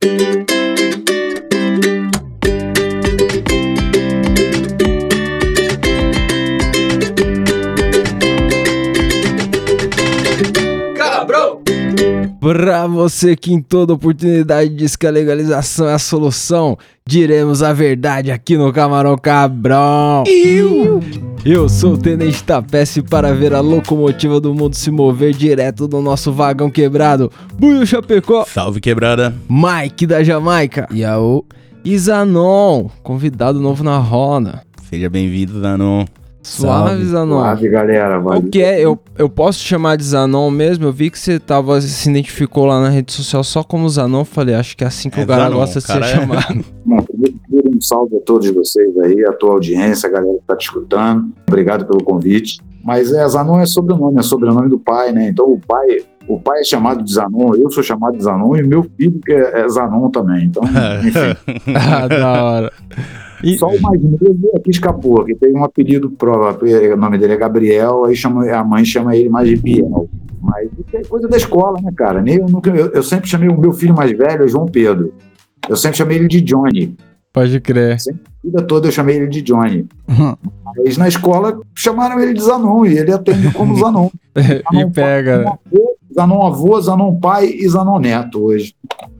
thank you Pra você que em toda oportunidade diz que a legalização é a solução, diremos a verdade aqui no Camarão Cabrão. Eu, Eu sou o Tenente Tapece para ver a locomotiva do mundo se mover direto do nosso vagão quebrado. Buio Chapecó, Salve quebrada. Mike da Jamaica e Zanon, convidado novo na roda. Seja bem-vindo, Zanon. Suave, Salve. Zanon. Suave, galera. O Valeu. que é? Eu, eu posso chamar de Zanon mesmo? Eu vi que você tava, se identificou lá na rede social só como Zanon. Falei, acho que é assim que É o cara Zanon, gosta de ser é- chamado. Bom, um salve a todos vocês aí, a tua audiência, a galera que tá te escutando. Obrigado pelo convite. Mas é, Zanon é sobrenome, é sobrenome do pai, né? Então o pai, o pai é chamado de Zanon, eu sou chamado de Zanon e meu filho que é, é Zanon também. Então, enfim, ah, da hora. E- só o mais novo aqui escapou, que tem um apelido próprio, o nome dele é Gabriel, aí chama, a mãe chama ele mais de Biel. Mas isso é coisa da escola, né, cara? Nem, eu, nunca, eu, eu sempre chamei o meu filho mais velho, é João Pedro. Eu sempre chamei ele de Johnny. Pode crer. A vida toda eu chamei ele de Johnny. Uhum. Mas na escola chamaram ele de Zanon e ele atende como Zanon. e pega. Zanon avô, Zanon avô, Zanon pai e Zanon neto hoje.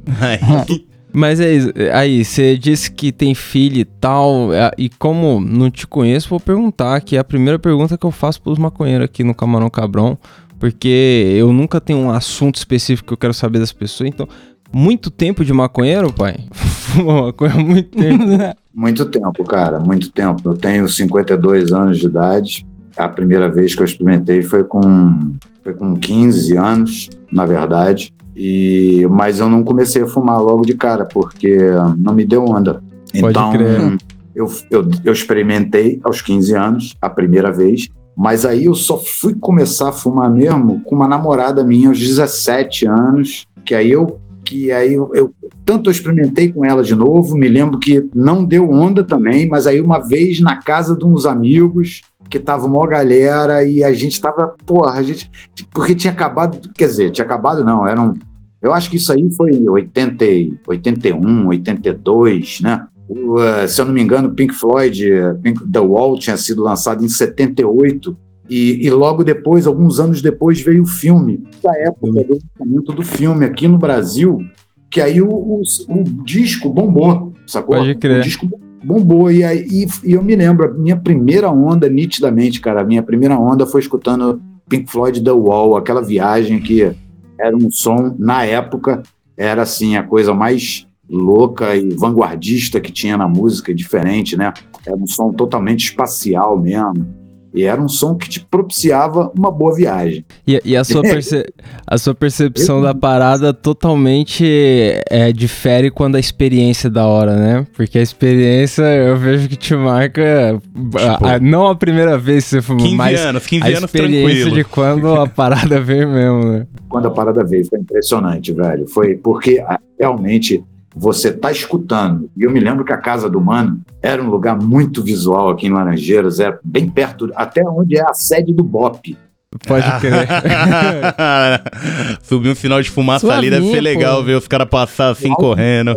Mas é isso. Aí, você disse que tem filho e tal. é, E como não te conheço, vou perguntar, que é a primeira pergunta que eu faço pros maconheiros aqui no Camarão Cabrão. Porque eu nunca tenho um assunto específico que eu quero saber das pessoas. Então, muito tempo de maconheiro, pai? Maconha muito tempo. Muito tempo, cara, muito tempo. Eu tenho 52 anos de idade. A primeira vez que eu experimentei foi com, foi com 15 anos, na verdade. E, mas eu não comecei a fumar logo de cara, porque não me deu onda. Pode Então, crer. eu, eu, eu experimentei aos 15 anos, a primeira vez, mas aí eu só fui começar a fumar mesmo com uma namorada minha aos 17 anos, que aí eu que aí eu, eu- tanto eu experimentei com ela de novo, me lembro que não deu onda também, mas aí uma vez na casa de uns amigos que tava uma galera e a gente tava, porra, a gente porque tinha acabado, quer dizer, tinha acabado não, eram eu acho que isso aí foi em 80, e- 81, 82, né? O, eh, se eu não me engano, Pink Floyd, Pink- The Wall tinha sido lançado em 78 e, e logo depois, alguns anos depois, veio o filme. Da época do lançamento do filme aqui no Brasil, que aí o, o- o disco bombou, sacou? Pode crer. O disco bombou e aí e, e eu me lembro, a minha primeira onda, nitidamente, cara, a minha primeira onda foi escutando Pink Floyd The Wall, aquela viagem que era um som, na época, era assim, a coisa mais louca e vanguardista que tinha na música, diferente, né? Era um som totalmente espacial mesmo. E era um som que te propiciava uma boa viagem. E, e a, sua perce- a sua percepção da parada totalmente é, difere quando a experiência é da hora, né? Porque a experiência eu vejo que te marca. a- a- não a primeira vez que você fumou, 15 mas anos, 15 a experiência tranquilo. de quando a parada veio mesmo, né? Quando a parada veio, foi impressionante, velho. Foi porque realmente você tá escutando. E eu me lembro que a casa do Mano era um lugar muito visual aqui em Laranjeiras, era bem perto, até onde é a sede do BOP. Pode crer. Subir um final de fumaça ali deve ser legal pô. ver os caras passar assim correndo.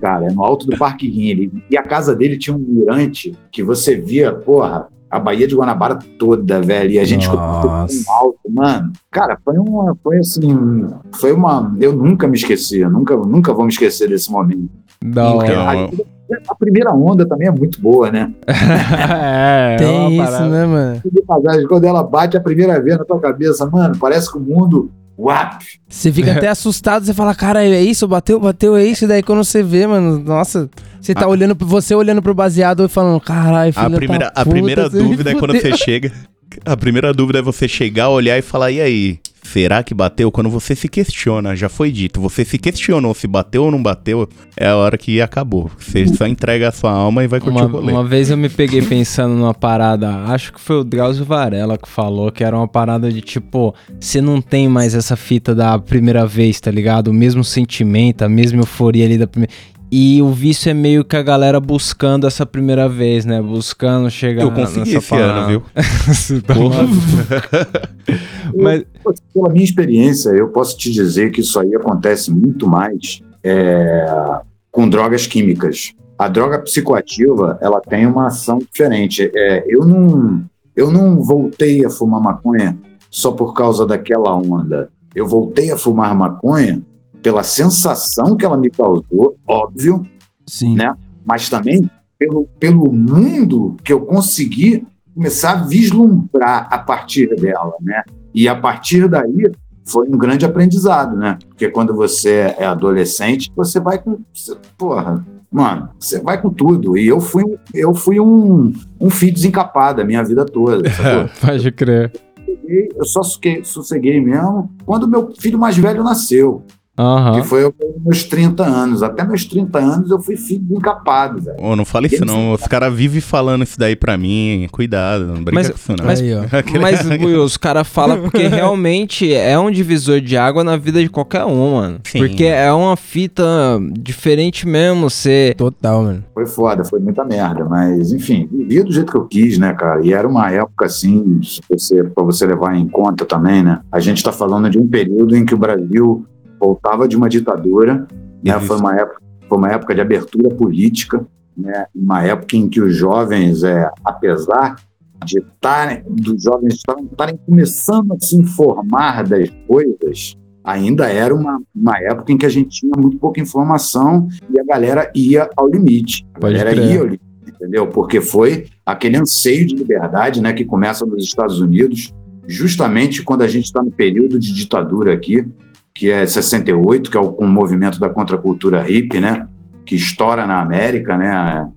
cara, é no alto do Parque Rini. E a casa dele tinha um mirante que você via, porra, a Baía de Guanabara toda, velho. E a gente um alto, mano. Cara, foi uma, foi assim, foi uma, eu nunca me esqueci, eu nunca, nunca vou me esquecer desse momento. Da hora. Então, A, a primeira onda também é muito boa, né? é, é Tem uma isso, parada. né, mano? Quando ela bate a primeira vez na tua cabeça, mano, parece que o mundo, uap, Você fica até assustado, você fala, cara, é isso, bateu, bateu, é isso. E daí quando você vê, mano, nossa, você tá olhando, pro- você olhando pro baseado e falando, caralho, filho a primeira, a primeira dúvida é quando você chega. A primeira dúvida é você chegar, olhar e falar: e aí? Será que bateu? Quando você se questiona, já foi dito, você se questionou se bateu ou não bateu, é a hora que acabou. Você só entrega a sua alma e vai curtir Uma, o rolê. uma vez eu me peguei pensando numa parada, acho que foi o Drauzio Varela que falou que era uma parada de tipo, você não tem mais essa fita da primeira vez, tá ligado? O mesmo sentimento, a mesma euforia ali da primeira. E o vício é meio que a galera buscando essa primeira vez, né? Buscando chegar Eu consegui nessa esse ano, viu? Tá. Mas Pela minha experiência, eu posso te dizer que isso aí acontece muito mais é, com drogas químicas. A droga psicoativa, ela tem uma ação diferente. É, eu, não, eu não voltei a fumar maconha só por causa daquela onda. Eu voltei a fumar maconha pela sensação que ela me causou, óbvio, Sim. né? mas também pelo, pelo mundo que eu consegui começar a vislumbrar a partir dela, né? E a partir daí foi um grande aprendizado, né? Porque quando você é adolescente, você vai com. Porra, mano, você vai com tudo. E eu fui, eu fui um, um filho desencapado a minha vida toda. sacou? Pode crer. Eu só sosseguei, sosseguei mesmo quando meu filho mais velho nasceu, Aham. que foi meus 30 anos. Até meus 30 anos eu fui filho desencapado, velho. Ô, não fala isso não. Os caras vivem falando isso daí pra mim. Cuidado, não brinca Mas- com isso não. mas- Aí, Mas, Buiu, os caras falam porque realmente é um divisor de água na vida de qualquer um, mano. Sim. Porque é uma fita diferente mesmo, você... Total, mano. Foi foda, foi muita merda, mas enfim, vivi do jeito que eu quis, né, cara? E era uma época assim, você, pra você levar em conta também, né? A gente tá falando de um período em que o Brasil voltava de uma ditadura, né? Foi uma época, foi uma época de abertura política, né? Uma época em que os jovens, é, apesar de estarem, dos jovens estarem, estarem começando a se informar das coisas, ainda era uma, uma época em que a gente tinha muito pouca informação e a galera ia ao limite. A Pode galera crer. ia ao limite, entendeu? Porque foi aquele anseio de liberdade né, que começa nos Estados Unidos, justamente quando a gente está no período de ditadura aqui, que é 68, que é o, o movimento da contracultura hippie, né? Que estoura na América, né?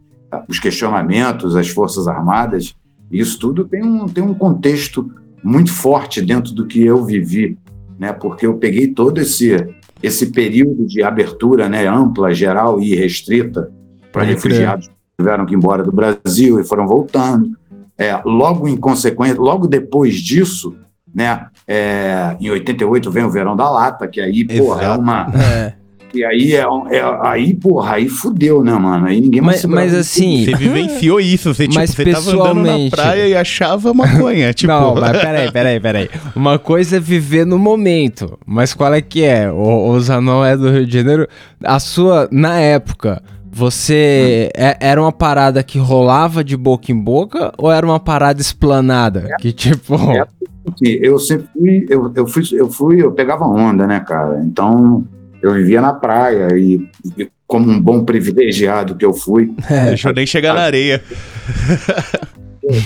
Os questionamentos, as Forças Armadas, isso tudo tem um, tem um contexto muito forte dentro do que eu vivi, né? Porque eu peguei todo esse esse período de abertura, né, ampla, geral e restrita para refugiados que tiveram que ir embora do Brasil e foram voltando. É, logo em consequência, logo depois disso, né, é, em 88 vem o Verão da Lata, que aí, porra, é Exato. uma É. que aí é, é aí, porra, aí fudeu, né, mano? Aí ninguém mais Mas, mas assim... Você vivenciou isso, você, tipo, Mas você tava andando na praia e achava maconha, tipo... Não, mas peraí, peraí, peraí. Uma coisa é viver no momento, mas qual é que é? O, o Zanon é do Rio de Janeiro. A sua, na época, você é- era uma parada que rolava de boca em boca ou era uma parada esplanada? Que tipo. É. Assim, eu sempre fui eu, eu fui, eu fui, eu pegava onda, né, cara? Então eu vivia na praia e, e como um bom privilegiado que eu fui, Deixa eu nem chegar na areia.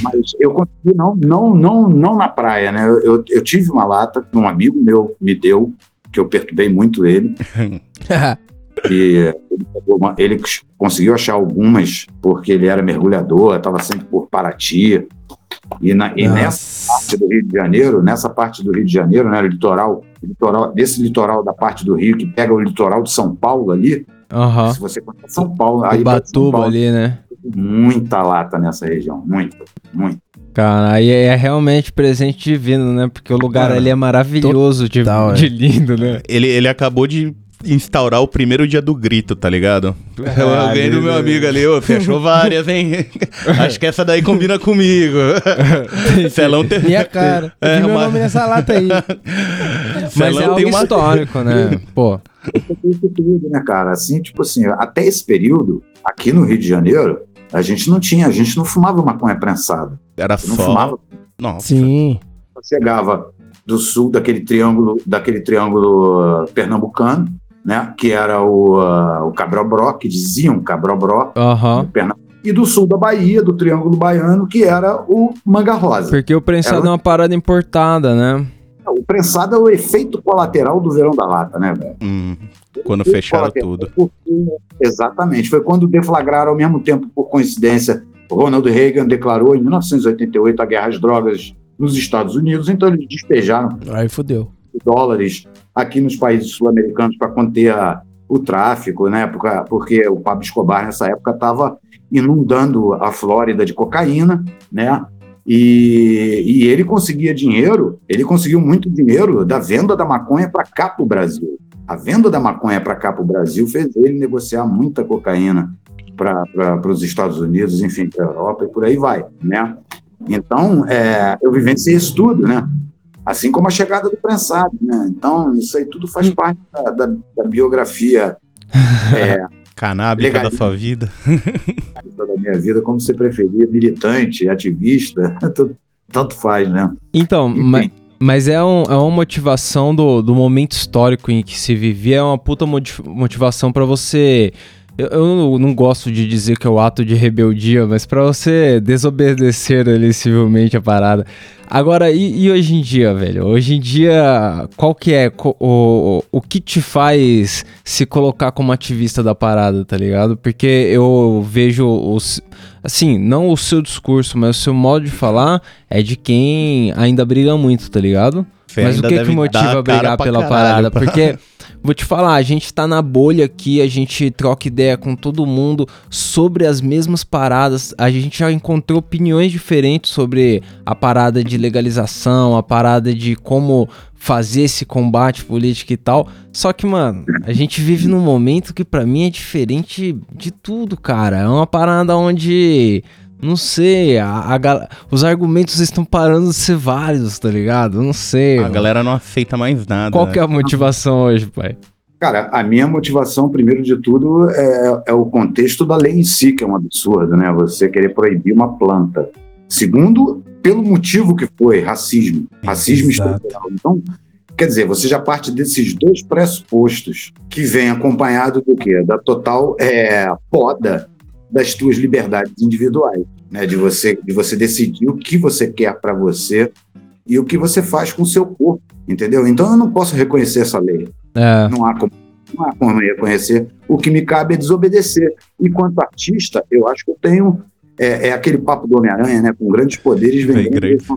mas eu consegui não, não, não, não na praia, né? Eu, eu, eu tive uma lata que um amigo meu me deu, que eu perturbei muito ele, e ele, uma- ele conseguiu achar algumas porque ele era mergulhador, estava sempre por Paraty. E, na, e nessa parte do Rio de Janeiro, nessa parte do Rio de Janeiro, né, litoral, litoral, desse litoral da parte do Rio que pega o litoral de São Paulo ali, Aham. se você conhece São Paulo, aí de São Paulo, ali, né? muita lata nessa região, muita, muita. Cara, aí é realmente presente divino, né? Porque o lugar Cara, ali é maravilhoso de, total, é. de lindo, né? Ele, ele acabou de instaurar o primeiro dia do grito, tá ligado? Ah, Alguém do meu amigo ali, ô, achou várias, hein? Acho que essa daí combina comigo. Celão tem... Minha cara. Eu É, meu nome nessa lata aí. Mas Celão é algo tem uma- histórico, né? Pô. Né, cara? Assim, tipo assim, até esse período, aqui no Rio de Janeiro, a gente não tinha, a gente não fumava maconha prensada. Era Não só... fumava Nossa. Sim. chegava do sul daquele triângulo, daquele triângulo uh, pernambucano, né, que era o, uh, o Cabral Bró, que diziam Cabral Bró, no Pernambuco, e do sul da Bahia, do triângulo baiano, que era o Manga Rosa. Porque o prensado Ela- é uma parada importada, né? O prensado é o efeito colateral do verão da lata, né, velho? Hum, quando fecharam colateral, tudo. exatamente. Foi quando deflagraram, ao mesmo tempo, por coincidência, Ronald Reagan declarou em 1988 a guerra às drogas nos Estados Unidos, então eles despejaram Aí fodeu. dólares aqui nos países sul-americanos para conter a- o tráfico, né? Porque, porque o Pablo Escobar nessa época estava inundando a Flórida de cocaína, né? E, e ele conseguia dinheiro, ele conseguiu muito dinheiro da venda da maconha para cá para o Brasil. A venda da maconha para cá para o Brasil fez ele negociar muita cocaína para os Estados Unidos, enfim, para a Europa e por aí vai, né? Então, é, eu vivenciei isso tudo, né? Assim como a chegada do prensado, né? Então, isso aí tudo faz parte da, da- da biografia é, Canábica da sua vida. da minha vida, como você preferir, militante, ativista, tanto faz, né? Então, Enfim. ma- mas é, um- é uma motivação do, do momento histórico em que se vivia, é uma puta moti- motivação pra você. Eu, eu não- gosto de dizer que é o ato de rebeldia, mas pra você desobedecer ali civilmente a parada. Agora, e, e hoje em dia, velho? Hoje em dia, qual que é o, o, que te faz se colocar como ativista da parada, tá ligado? Porque eu vejo os. Assim, não o seu discurso, mas o seu modo de falar é de quem ainda briga muito, tá ligado? Você Mas o que que motiva a brigar pela caralho parada? pra- Porque, vou te falar, a gente tá na bolha aqui, a gente troca ideia com todo mundo sobre as mesmas paradas. A gente já encontrou opiniões diferentes sobre a parada de legalização, a parada de como fazer esse combate político e tal. Só que, mano, a gente vive num momento que pra mim é diferente de tudo, cara. É uma parada onde. Não sei, a, a gal- os argumentos estão parando de ser válidos, tá ligado? Não sei. A mano. galera não aceita mais nada. Qual né? que é a motivação hoje, pai? Cara, a minha motivação, primeiro de tudo, é, é o contexto da lei em si, que é um absurdo, né? Você querer proibir uma planta. Segundo, pelo motivo que foi, racismo. Racismo Exato. estrutural. Então, quer dizer, você já parte desses dois pressupostos, que vem acompanhado do quê? Da total é, poda das tuas liberdades individuais, né? De você, de você decidir o que você quer para você e o que você faz com o seu corpo, entendeu? Então eu não posso reconhecer essa lei. É, Não há como, não há como reconhecer. O que me cabe é desobedecer. E quanto artista, eu acho que eu tenho. É, é aquele papo do Homem-Aranha, né? Com grandes poderes vem grandes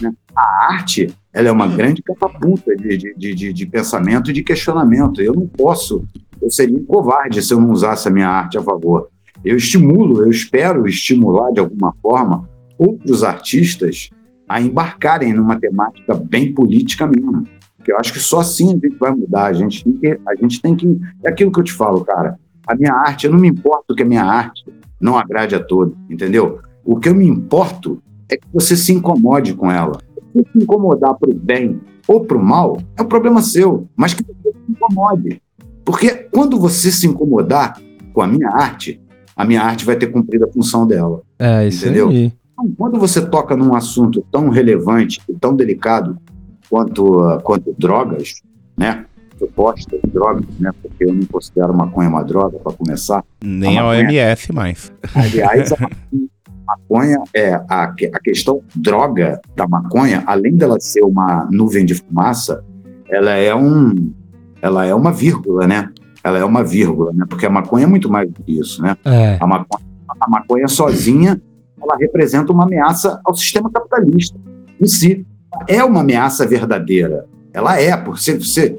né? A arte, ela é uma grande catapulta de, de, de, de- de pensamento e de questionamento. Eu não posso, eu seria um covarde se eu não usasse a minha arte a favor. Eu estimulo, eu espero estimular de alguma forma outros artistas a embarcarem numa temática bem política mesmo. Porque eu acho que só assim a gente vai mudar. A gente tem que. A gente tem que é aquilo que eu te falo, cara. A minha arte, eu não me importo que a minha arte não agrade a todos, entendeu? O que eu me importo é que você se incomode com ela. Se se incomodar para o bem ou para o mal, é um problema seu, mas que você se incomode. Porque quando você se incomodar com a minha arte, a minha arte vai ter cumprido a função dela. é isso Entendeu? aí. Então, quando você toca num assunto tão relevante e tão delicado quanto, ah, quanto drogas, né? Supostas drogas, né? Porque eu não considero maconha uma droga, para começar. Nem A a maconha. OMS mais. Aliás, a maconha é a, a questão droga da maconha, além dela ser uma nuvem de fumaça, ela é um, ela é uma vírgula, né? Ela é uma vírgula, né? Porque a maconha é muito mais do que isso, né? É, A maconha, a maconha sozinha, ela representa uma ameaça ao sistema capitalista em si. É uma ameaça verdadeira. Ela é, porque você, você-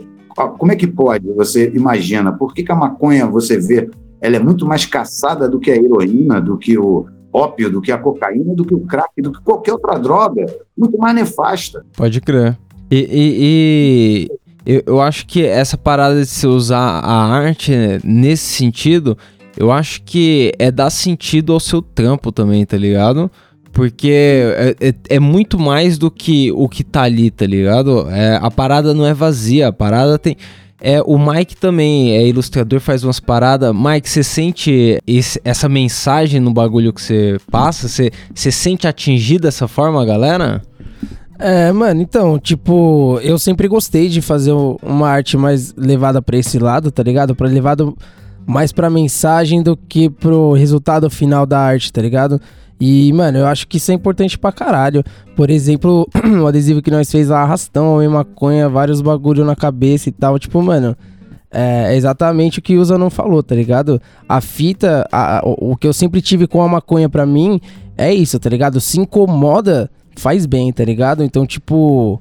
como é que pode? Você imagina, por que, que a maconha, você vê, ela é muito mais caçada do que a heroína, do que o ópio, do que a cocaína, do que o crack, do que qualquer outra droga, muito mais nefasta. pode crer. E, e- e eu, eu acho que essa parada de se usar a arte né, nesse sentido, eu acho que é dar sentido ao seu trampo também, tá ligado? Porque é, é- é muito mais do que o que tá ali, tá ligado? É, a parada não é vazia, a parada tem. É, o Mike também é ilustrador, faz umas paradas. Mike, você sente esse- essa mensagem no bagulho que você passa? Você sente atingido dessa forma, galera? É, mano, então, tipo, eu sempre gostei de fazer uma arte mais levada pra esse lado, tá ligado? Pra levado mais pra mensagem do que pro resultado final da arte, tá ligado? E, mano, eu acho que isso é importante pra caralho. Por exemplo, o adesivo que nós fez lá, arrastão, homem maconha, vários bagulho na cabeça e tal. Tipo, mano, é exatamente o que o Usa não falou, tá ligado? A fita, a- o que eu sempre tive com a maconha pra mim é isso, tá ligado? Se incomoda, faz bem, tá ligado? Então, tipo,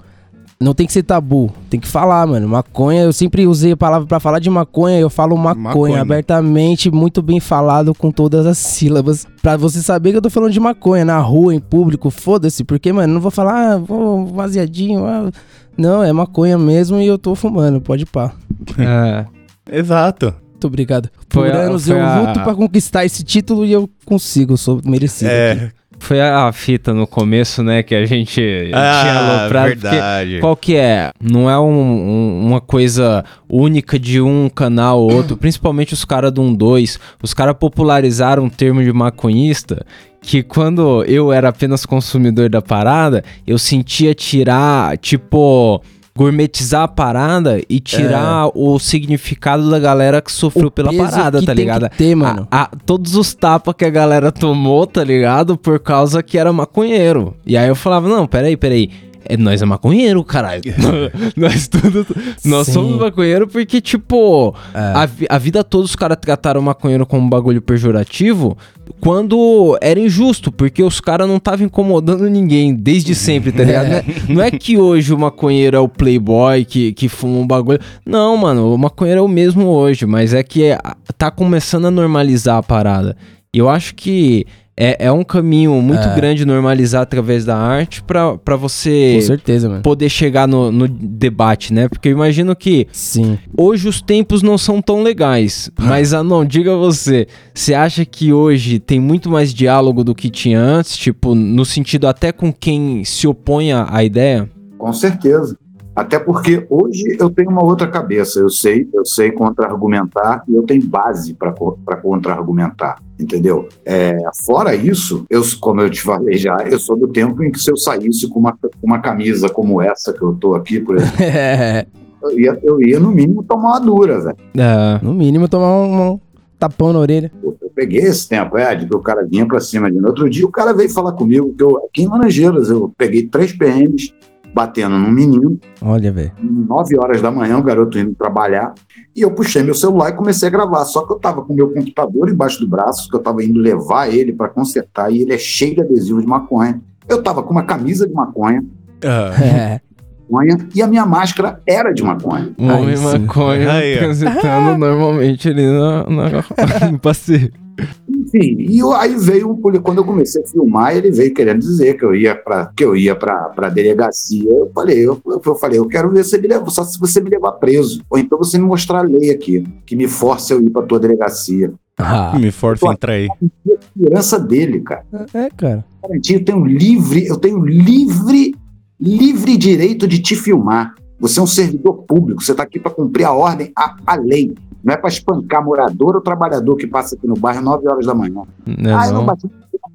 não tem que ser tabu, tem que falar, mano. Maconha, eu sempre usei a palavra pra falar de maconha, eu falo maconha, Maconha. abertamente, muito bem falado com todas as sílabas. Pra você saber que eu tô falando de maconha na rua, em público, foda-se, porque, mano, não vou falar, ah, vou vaziadinho, ah. Não, é maconha mesmo e eu tô fumando, pode pá. É. Exato. Muito obrigado. Foi Por a- anos foi eu a- luto pra conquistar esse título e eu consigo, sou merecido. aqui. Foi a fita no começo, né, que a gente Ah, tinha aloprado. verdade. Porque qual que é? Não é um- um- uma coisa única de um canal ou outro, principalmente os caras do 1-2. Os caras popularizaram o termo de maconhista que quando eu era apenas consumidor da parada, eu sentia tirar, tipo, gourmetizar a parada e tirar o significado da galera que sofreu O pela parada, tá ligado? ter, mano. A- a- todos os tapas que a galera tomou, tá ligado? Por causa que era maconheiro. E aí eu falava, não, peraí, peraí. É, nós é maconheiro, caralho. nós tudo. Nós Sim. somos maconheiro porque, tipo, É. a, a vida toda os caras trataram maconheiro como um bagulho pejorativo quando era injusto, porque os caras não estavam incomodando ninguém desde sempre, tá ligado? Não é, não é que hoje o maconheiro é o playboy que, que fuma um bagulho. Não, mano, o maconheiro é o mesmo hoje, mas é que tá começando a normalizar a parada. E eu acho que é, é um caminho muito É. grande normalizar através da arte pra, pra você Com certeza, mano. poder chegar no, no debate, né? Porque eu imagino que Sim. hoje os tempos não são tão legais. Mas, Anon, diga você, você acha que hoje tem muito mais diálogo do que tinha antes? Tipo, no sentido até com quem se opõe à à ideia? Com certeza. Até porque hoje eu tenho uma outra cabeça. Eu sei, eu sei contra-argumentar e eu tenho base para contra-argumentar, entendeu? É, fora isso, eu, como eu te falei já, eu sou do tempo em que se eu saísse com uma, uma camisa como essa que eu tô aqui, por exemplo, eu ia, eu ia no mínimo tomar uma dura, velho. É, no mínimo tomar um, um tapão na orelha. Eu peguei esse tempo, é, de que o cara vinha pra cima de mim. Outro dia o cara veio falar comigo que eu, aqui em Laranjeiras, eu peguei três PMs batendo num menino, Olha, velho. 9 horas da manhã, o garoto indo trabalhar, e eu puxei meu celular e comecei a gravar. Só que eu tava com meu computador embaixo do braço, que eu tava indo levar ele para consertar, e ele é cheio de adesivo de maconha. Eu tava com uma camisa de maconha, Ah, É. maconha e a minha máscara era de maconha. um homem maconha Aí, transitando normalmente ali na, na, no passeio. Enfim, e eu- aí veio um poli- quando eu comecei a filmar, ele veio querendo dizer que eu ia para que eu ia para para delegacia. Eu falei, eu, eu falei, eu quero ver se me leva, só se você me levar preso, ou então você me mostrar a lei aqui que me force eu ir para tua delegacia. Ah, me força a entrar aí. E a segurança dele, cara. é, cara. Garantia, eu tenho livre, eu tenho livre, livre direito de te filmar. Você é um servidor público, você está aqui para cumprir a ordem, a, a lei. Não é para espancar morador ou trabalhador que passa aqui no bairro 9 horas da manhã. Né, ah, eu não não? bati.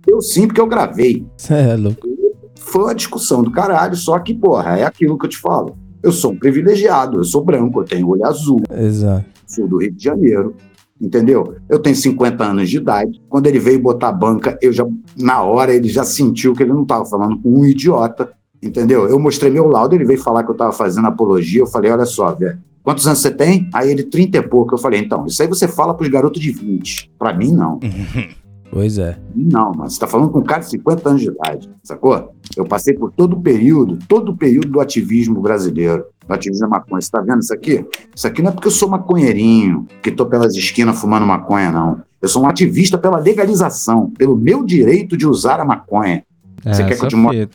Eu sim, porque eu gravei. Cê é louco. Foi uma discussão do caralho, só que, porra, é aquilo que eu te falo. Eu sou um privilegiado, eu sou branco, eu tenho olho azul, Exato. sou do Rio de Janeiro, entendeu? Eu tenho 50 anos de idade. Quando ele veio botar a banca, eu já, na hora, ele já sentiu que ele não estava falando com um idiota, entendeu? Eu mostrei meu laudo, ele veio falar que eu estava fazendo apologia, eu falei, olha só, velho, quantos anos você tem? Aí ele, 30 e pouco. Eu falei, então, isso aí você fala pros garotos de 20. Pra mim, não. Pois é. Não, mas você tá falando com um cara de 50 anos de idade, sacou? Eu passei por todo o período, todo o período do ativismo brasileiro, do ativismo da maconha. Você tá vendo isso aqui? Isso aqui não é porque eu sou maconheirinho, que tô pelas esquinas fumando maconha, não. Eu sou um ativista pela legalização, pelo meu direito de usar a maconha. Você quer que eu te mostre?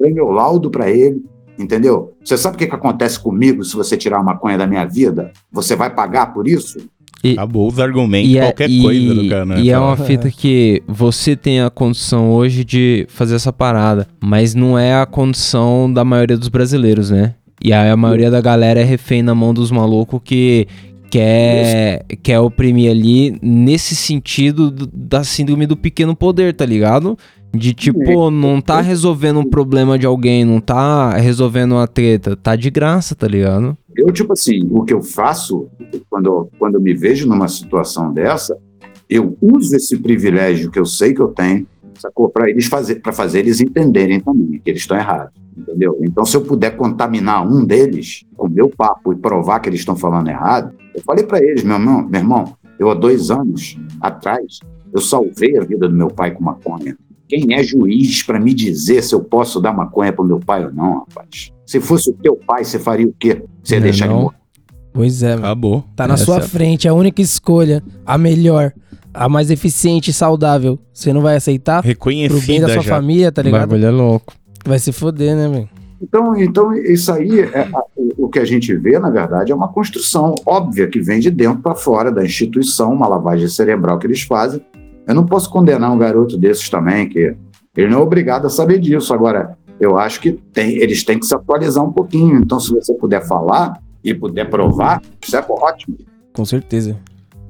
Dei meu laudo pra ele, entendeu? Você sabe o que, que acontece comigo se você tirar a maconha da minha vida? Você vai pagar por isso? Acabou os argumentos, E é, qualquer e- coisa do cara, né? e é uma fita que você tem a condição hoje de fazer essa parada, mas não é a condição da maioria dos brasileiros, né? E aí a maioria da galera é refém na mão dos malucos que quer, quer oprimir ali nesse sentido do- da síndrome do pequeno poder, tá ligado? De tipo, não tá resolvendo um problema de alguém, não tá resolvendo uma treta, tá de graça, tá ligado? Eu, tipo assim, o que eu faço quando, quando eu me vejo numa situação dessa, eu uso esse privilégio que eu sei que eu tenho, sacou? Para eles fazer, para fazer eles entenderem também que eles estão errados, entendeu? Então, se eu puder contaminar um deles com o meu papo e provar que eles estão falando errado, eu falei para eles, meu irmão, meu irmão, eu há dois anos atrás, eu salvei a vida do meu pai com maconha. Quem é juiz para me dizer se eu posso dar maconha pro meu pai ou não, rapaz? Se fosse o teu pai, você faria o quê? Você ia Não é deixar ele morrer? Pois é, mano. Acabou. Tá na Essa sua é a- frente, a única escolha, a melhor, a mais eficiente e saudável. Você não vai aceitar? Pro bem Reconhecida da sua já. família, tá o ligado? bagulho é louco. Vai se foder, né, velho? Então, então isso aí, é, o, o que a gente vê, na verdade, é uma construção óbvia que vem de dentro para fora da instituição, uma lavagem cerebral que eles fazem. Eu não posso condenar um garoto desses também, que Ele não é obrigado a saber disso. Agora, eu acho que tem, eles têm que se atualizar um pouquinho. Então, se você puder falar e puder provar, isso é ótimo. Com certeza.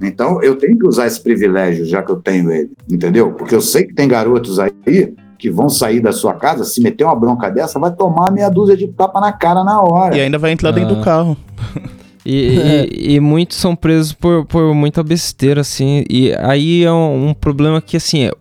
Então, eu tenho que usar esse privilégio, já que eu tenho ele, entendeu? Porque eu sei que tem garotos aí que vão sair da sua casa, se meter uma bronca dessa, vai tomar meia dúzia de tapa na cara na hora. E ainda vai entrar dentro do Ah. carro. E, e- e muitos são presos por, por muita besteira, assim. E aí é um, um problema que, assim, é,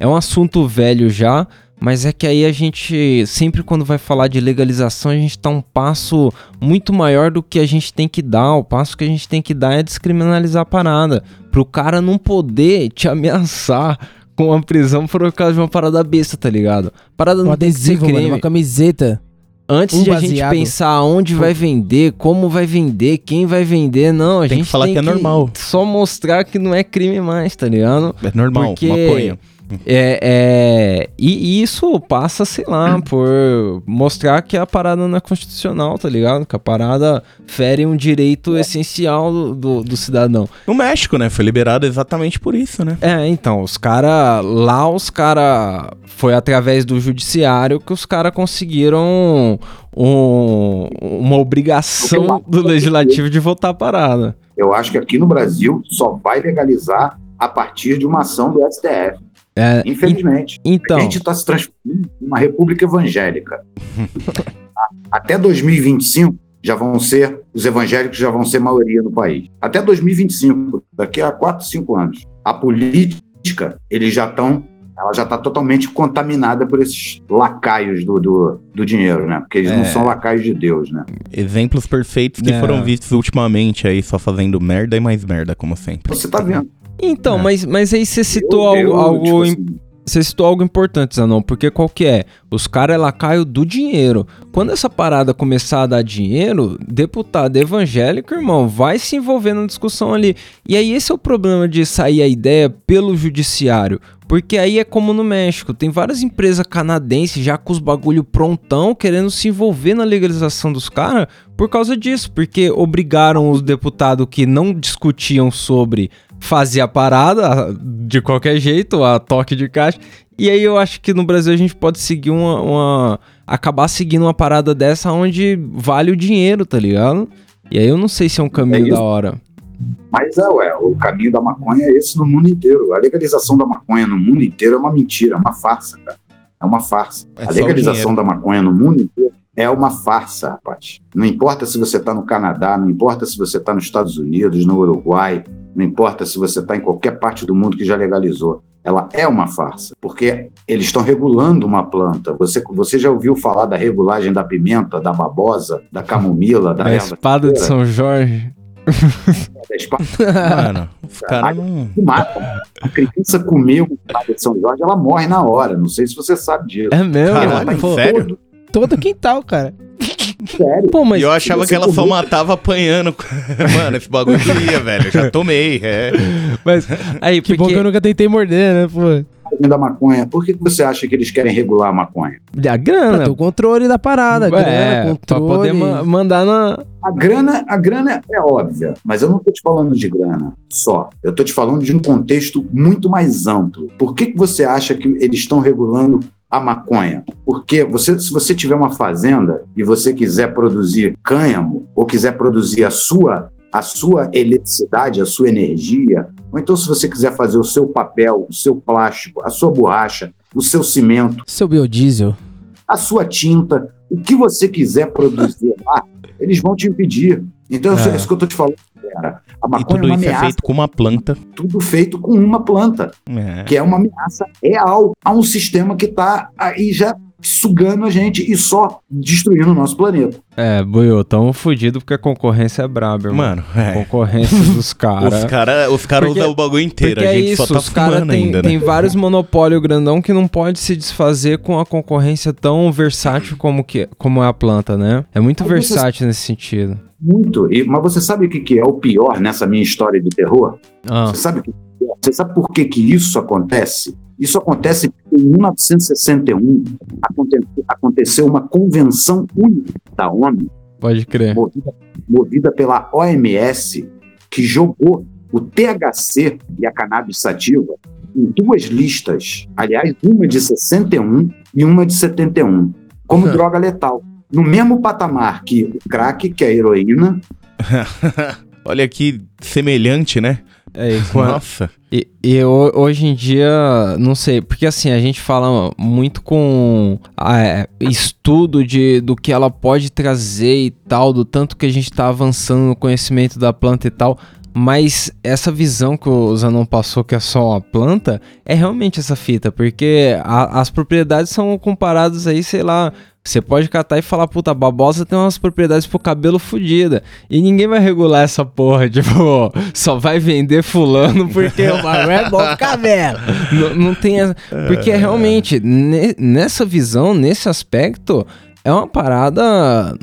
é um assunto velho já, mas é que aí a gente, sempre quando vai falar de legalização, a gente tá um passo muito maior do que a gente tem que dar. O passo que a gente tem que dar é descriminalizar a parada. Pro cara não poder te ameaçar com a prisão por causa de uma parada besta, tá ligado? Parada Um não tem que ser adesivo, mano, crime. uma camiseta. Antes Um de a gente pensar onde vai vender, como vai vender, quem vai vender, não, a Tem que gente falar tem que é normal. Só mostrar que não é crime mais, tá ligado? É normal, Porque maconha. É, é e, isso passa, sei lá, por mostrar que a parada não é constitucional, tá ligado? Que a parada fere um direito essencial do, do, do cidadão. No México, né? Foi liberado exatamente por isso, né? É, então, os caras. Lá os caras. Foi através do judiciário que os caras conseguiram um- uma obrigação do legislativo de votar a parada. Eu acho que aqui no Brasil só vai legalizar a partir de uma ação do STF. É, Infelizmente. então, A gente está se transformando em uma república evangélica. Até 2025 já vão ser, os evangélicos já vão ser maioria no país. Até 2025, daqui a 4, 5 anos. A política, eles já estão, ela já está totalmente contaminada por esses lacaios do, do, do dinheiro, né? Porque eles não É. são lacaios de Deus, né? Exemplos perfeitos que É. foram vistos ultimamente aí, só fazendo merda e mais merda, como sempre. Você está vendo. Então É. mas, mas aí você citou Eu- algo, eu, algo tipo im- assim, Você citou algo importante, Zanon, porque qual que é? Os caras é lacaio do dinheiro. Quando essa parada começar a dar dinheiro, deputado evangélico, irmão, vai se envolver na discussão ali. E aí esse é o problema de sair a ideia pelo judiciário. Porque aí é como no México, tem várias empresas canadenses já com os bagulho prontão querendo se envolver na legalização dos caras por causa disso, porque obrigaram os deputados que não discutiam sobre fazer a parada de qualquer jeito, a toque de caixa. E aí eu acho que no Brasil a gente pode seguir uma, uma- acabar seguindo uma parada dessa onde vale o dinheiro, tá ligado? E aí eu não sei se é um caminho isso. da hora. Mas é, ué, o caminho da maconha é esse no mundo inteiro. A legalização da maconha no mundo inteiro é uma mentira, é uma farsa, cara. É uma farsa. É a legalização da maconha no mundo inteiro é uma farsa, rapaz. Não importa se você está no Canadá, não importa se você está nos Estados Unidos, no Uruguai, não importa se você está em qualquer parte do mundo que já legalizou. Ela é uma farsa, porque eles estão regulando uma planta. Você, você já ouviu falar da regulagem da pimenta, da babosa, da camomila, da a espada de São Jorge. da espada Mano, os caras não. mata. A criança comeu uma espada de São Jorge, ela morre na hora. Não sei se você sabe disso. É mesmo? Caralho, Ela tá todo- Todo quintal, cara. Sério. Pô, mas E eu achava que ela só comer- matava apanhando. Mano, esse bagulho doía, velho. Eu já tomei. É. Mas aí, Que bom porque que eu nunca tentei morder, né, pô? da maconha, por que que você acha que eles querem regular a maconha? a Pra grana. o controle da parada, é, grana, pra controle. poder ma- mandar na. A grana, a grana é óbvia, mas eu não estou te falando de grana só. Eu estou te falando de um contexto muito mais amplo. Por que, que você acha que eles estão regulando a maconha? Porque você, se você tiver uma fazenda e você quiser produzir cânhamo ou quiser produzir a sua a sua eletricidade, a sua energia, ou então se você quiser fazer o seu papel, o seu plástico, a sua borracha, o seu cimento, Seu biodiesel. a sua tinta, o que você quiser produzir lá, eles vão te impedir. Então, É. isso que eu tô te falando, cara. A E maconha é tudo uma isso é ameaça, feito com uma planta. tudo feito com uma planta, É. que é uma ameaça real a um sistema que está aí já sugando a gente e só destruindo o nosso planeta. É, boiô, tamo fudido porque a concorrência é braba, irmão. Mano, é. Concorrência dos caras. Os caras os cara usam o bagulho inteiro. A é gente isso, só tá os caras fumando tem, ainda, tem né? vários monopólio grandão que não pode se desfazer com a concorrência tão versátil como, que, como é a planta, né? É muito você- versátil nesse sentido. Muito. E, mas você sabe o que, que é o pior nessa minha história de terror? Ah, Você sabe o que você sabe por que, que isso acontece? Isso acontece porque em 1961 aconte- aconteceu uma convenção única da ONU, pode crer. movida, movida pela OMS, que jogou o THC e a cannabis sativa duas listas, aliás, uma de 61 e uma de 71, como droga letal. No mesmo patamar que o crack, que é a heroína. Olha que semelhante, né? É, quando... Nossa. E, e, hoje em dia, não sei, porque assim, a gente fala muito com é, estudo de, do que ela pode trazer e tal, do tanto que a gente tá avançando no conhecimento da planta e tal. Mas essa visão que o Zanon passou, que é só uma planta, é realmente essa fita, porque a, as propriedades são comparadas aí, sei lá, você pode catar e falar, puta, a babosa tem umas propriedades pro cabelo fodida. E ninguém vai regular essa porra, tipo, só vai vender fulano porque o bagulho é bom pro cabelo. não, não tem. Essa... Porque é. realmente, ne, nessa visão, nesse aspecto, é uma parada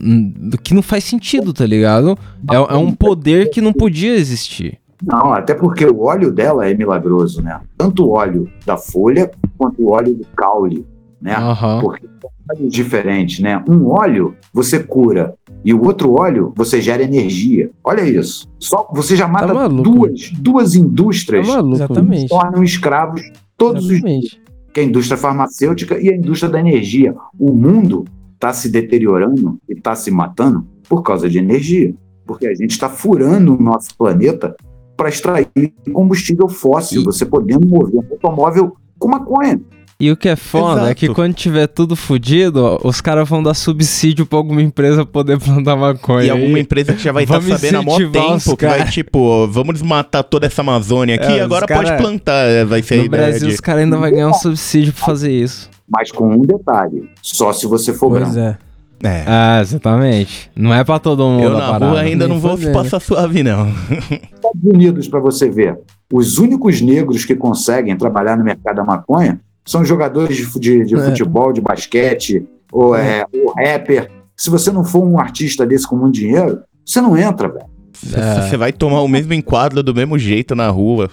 que não faz sentido, tá ligado? É, é um poder que não podia existir. Não, até porque o óleo dela é milagroso, né? Tanto o óleo da folha quanto o óleo do caule, né? Uhum. Porque óleos diferentes, né? Um óleo você cura e o outro óleo você gera energia. Olha isso. Só você já mata tá duas, duas indústrias tá maluco, que se tornam escravos todos Exatamente. os dias. Que é a indústria farmacêutica e a indústria da energia. O mundo está se deteriorando e está se matando por causa de energia. Porque a gente está furando o nosso planeta para extrair combustível fóssil, e... você podendo mover um automóvel com maconha. E o que é foda Exato. é que quando tiver tudo fodido, os caras vão dar subsídio pra alguma empresa poder plantar maconha. E alguma empresa que já vai estar tá sabendo há muito tempo que vai, tipo, vamos desmatar toda essa Amazônia aqui, é, agora cara... pode plantar, é, vai ser No Brasil, de... os caras ainda vão ganhar um subsídio pra fazer isso. Mas com um detalhe, só se você for pois branco. É. É. Ah, exatamente. Não é pra todo mundo. Eu na rua ainda não vou fazer. passar suave, não. Estados Unidos, pra você ver. Os únicos negros que conseguem trabalhar no mercado da maconha são jogadores de, de, de é. futebol, de basquete, ou, é. é. ou rapper. Se você não for um artista desse com muito dinheiro, você não entra, velho. Você é. vai tomar o mesmo enquadro do mesmo jeito na rua.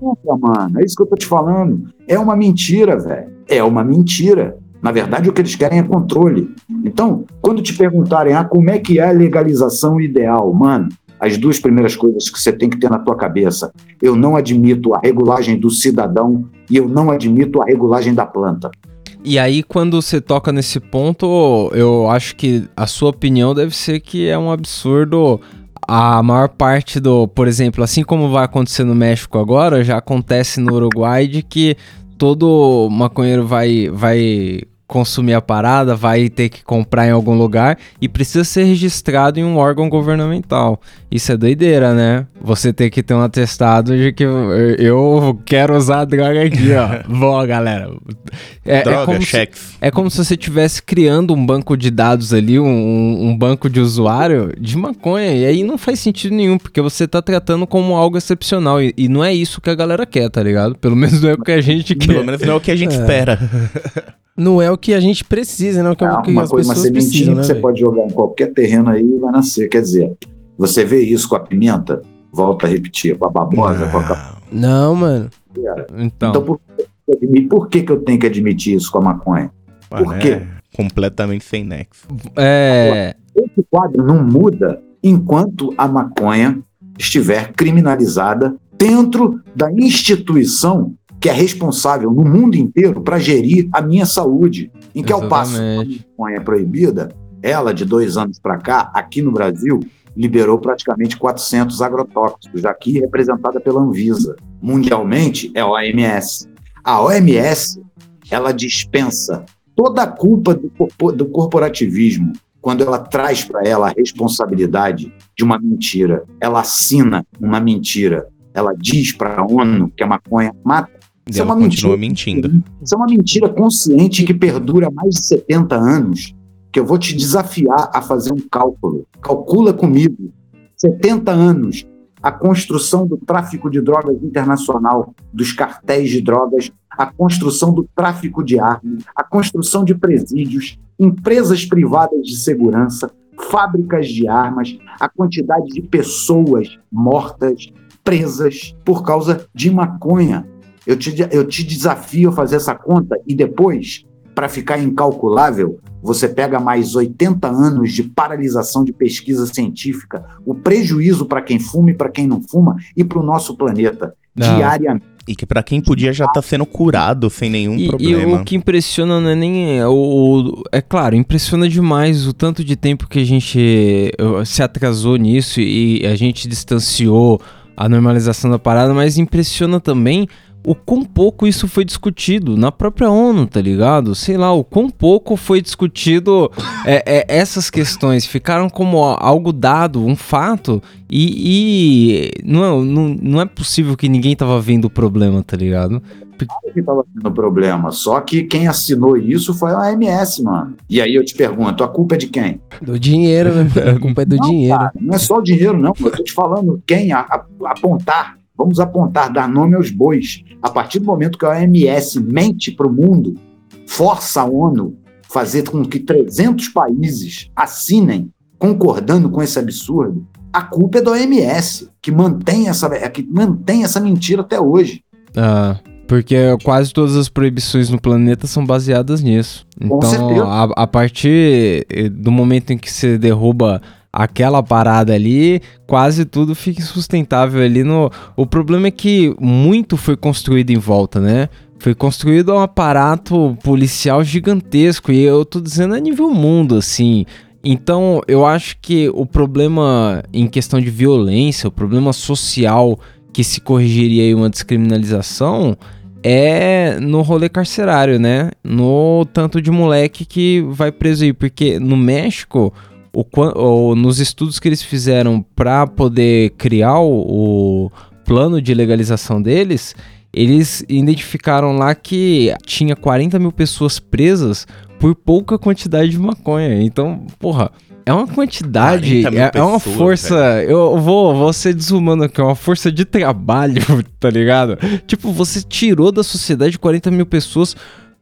Nossa, mano, é isso que eu tô te falando. É uma mentira, velho. É uma mentira. Na verdade, o que eles querem é controle. Então, quando te perguntarem ah, como é que é a legalização ideal, mano, as duas primeiras coisas que você tem que ter na tua cabeça. Eu não admito a regulagem do cidadão e eu não admito a regulagem da planta. E aí, quando você toca nesse ponto, eu acho que a sua opinião deve ser que é um absurdo a maior parte do, por exemplo, assim como vai acontecer no México agora, já acontece no Uruguai de que todo maconheiro vai, vai consumir a parada, vai ter que comprar em algum lugar e precisa ser registrado em um órgão governamental. Isso é doideira, né? Você tem que ter um atestado de que eu quero usar a droga aqui, ó. Boa, galera. É, é droga, é como cheques. Se, é como se você estivesse criando um banco de dados ali, um, um, banco de usuário de maconha. E aí não faz sentido nenhum, porque você tá tratando como algo excepcional. E, e não é isso que a galera quer, tá ligado? Pelo menos não é o que a gente quer. Pelo menos não é o que a gente é. espera. Não é o que a gente precisa, não é o que, é, que uma as coisa, pessoas uma precisam. Né, que você pode jogar em qualquer terreno aí e vai nascer. Quer dizer, você vê isso com a pimenta, volta a repetir, com a babosa, não. com a... Não, mano. Então, então por, por, que, que eu tenho que admitir isso com a maconha? Por quê? É completamente sem nexo. É... Esse quadro não muda enquanto a maconha estiver criminalizada dentro da instituição que é responsável no mundo inteiro para gerir a minha saúde. Em que, Exatamente. ao passo que a maconha é proibida, ela, de dois anos para cá, aqui no Brasil, liberou praticamente 400 agrotóxicos, aqui representada pela Anvisa. Mundialmente, é a OMS. A OMS, ela dispensa toda a culpa do, do corporativismo quando ela traz para ela a responsabilidade de uma mentira. Ela assina uma mentira. Ela diz para a ONU que a maconha mata isso é uma mentira. mentindo. Isso é uma mentira consciente que perdura mais de 70 anos. Que eu vou te desafiar a fazer um cálculo. Calcula comigo. 70 anos. A construção do tráfico de drogas internacional, dos cartéis de drogas, a construção do tráfico de armas, a construção de presídios, empresas privadas de segurança, fábricas de armas, a quantidade de pessoas mortas, presas por causa de maconha. Eu te, eu te desafio a fazer essa conta e depois, para ficar incalculável, você pega mais 80 anos de paralisação de pesquisa científica, o prejuízo para quem fuma e para quem não fuma e para o nosso planeta. Ah. Diariamente. E que pra quem podia já tá sendo curado sem nenhum E, e problema. o que impressiona não é nem. é, O, o- é claro, impressiona demais o tanto de tempo que a gente eh, se atrasou nisso e a gente distanciou a normalização da parada, mas impressiona também o quão pouco isso foi discutido na própria ONU, tá ligado? Sei lá, o quão pouco foi discutido é, é, essas questões. Ficaram como algo dado, um fato, e, e não, é- não, não é possível que ninguém tava vendo o problema, tá ligado? que estava tendo problema. Só que quem assinou isso foi a OMS, mano. E aí eu te pergunto, a culpa é de quem? Do dinheiro, né? A culpa é do Não, dinheiro. cara, não é só o dinheiro, não. Eu tô te falando quem a- a- apontar. Vamos apontar, dar nome aos bois. A partir do momento que a OMS mente para o mundo, força a ONU fazer com que 300 países assinem concordando com esse absurdo, a culpa é da OMS, que mantém essa, é que mantém essa mentira até hoje. Ah, porque quase todas as proibições no planeta são baseadas nisso. Com certeza. Então, a, a partir do momento em que você derruba aquela parada ali, quase tudo fica insustentável ali no. O problema é que muito foi construído em volta, né? Foi construído um aparato policial gigantesco e eu tô dizendo a nível mundo, assim. Então, eu acho que o problema em questão de violência, o problema social que se corrigiria aí uma descriminalização é no rolê carcerário, né? No tanto de moleque que vai preso aí, porque no México, o, o- nos estudos que eles fizeram para poder criar o, o plano de legalização deles, eles identificaram lá que tinha 40 mil pessoas presas por pouca quantidade de maconha. Então, porra, é uma quantidade, 40 mil é, é uma pessoas, força. Eu vou, vou ser desumano aqui, é uma força de trabalho, tá ligado? Tipo, você tirou da sociedade 40 mil pessoas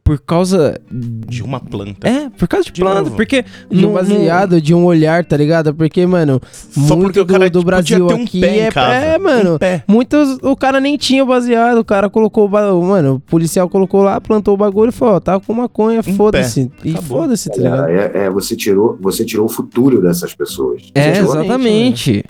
por causa. De uma planta. É, por causa de, De planta. novo. Porque. Um baseado, de um olhar, tá ligado? Porque, mano, Só muito porque o do, cara do podia Brasil ter um aqui pé em é, casa. é, mano. Um pé. Muitos, o cara nem tinha o baseado, o cara colocou, mano, o policial colocou lá, plantou o bagulho e falou, ó, tá com maconha, Um foda-se. E foda-se, tá Cara, ligado? é, é, você, tirou, você tirou o futuro dessas pessoas. Você É, tirou- exatamente.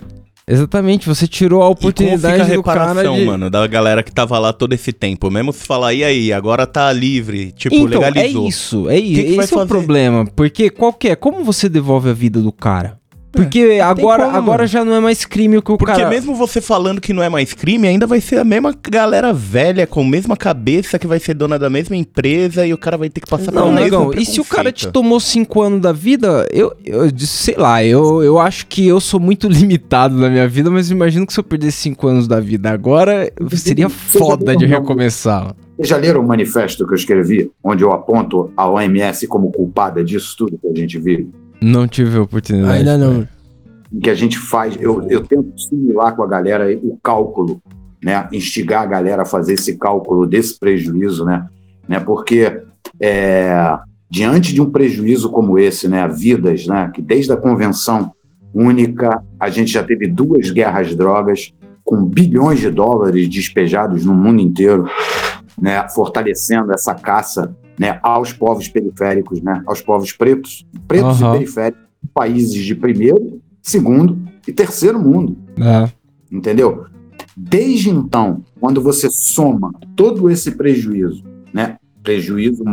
Exatamente, você tirou a E como fica oportunidade a do cara reparação, de... mano, da galera que tava lá todo esse tempo? Mesmo se falar, e aí, agora tá livre, tipo, então, legalizou. é isso, é isso. que vai Esse é o problema. Porque qual que é? Como você devolve a vida do cara? Porque agora, como, agora já não é mais crime o que o Porque cara... mesmo você falando que não é mais crime, ainda vai ser a mesma galera velha, com a mesma cabeça, que vai ser dona da mesma empresa e o cara vai ter que passar Não, pelo negão, mesmo e se o cara te tomou cinco anos da vida, eu, eu disse, sei lá, eu, eu acho que eu sou muito limitado na minha vida, mas imagino que se eu perder cinco anos da vida agora, seria foda de recomeçar. Vocês já leram o manifesto que eu escrevi, onde eu aponto a OMS como culpada disso tudo que a gente vive? Não tive a oportunidade. Ainda não. Em que a gente faz, eu, eu tento simular com a galera o cálculo, né? Instigar a galera a fazer esse cálculo desse prejuízo, né? né? Porque é, diante de um prejuízo como esse, né? Vidas, né? Que desde a convenção única a gente já teve duas guerras drogas com bilhões de dólares despejados no mundo inteiro, né? Fortalecendo essa caça, né? Aos povos periféricos, né? Aos povos pretos, pretos Aham. e periféricos, países de primeiro, segundo e terceiro mundo É. entendeu? Desde então, quando você soma todo esse prejuízo, né, prejuízo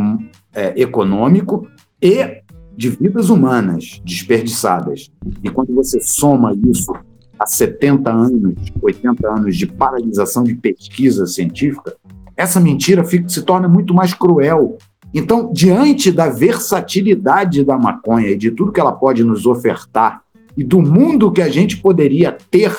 é, econômico e de vidas humanas desperdiçadas, e quando você soma isso a 70 anos, 80 anos de paralisação de pesquisa científica, essa mentira fica- se torna muito mais cruel. Então, diante da versatilidade da maconha e de tudo que ela pode nos ofertar, e do mundo que a gente poderia ter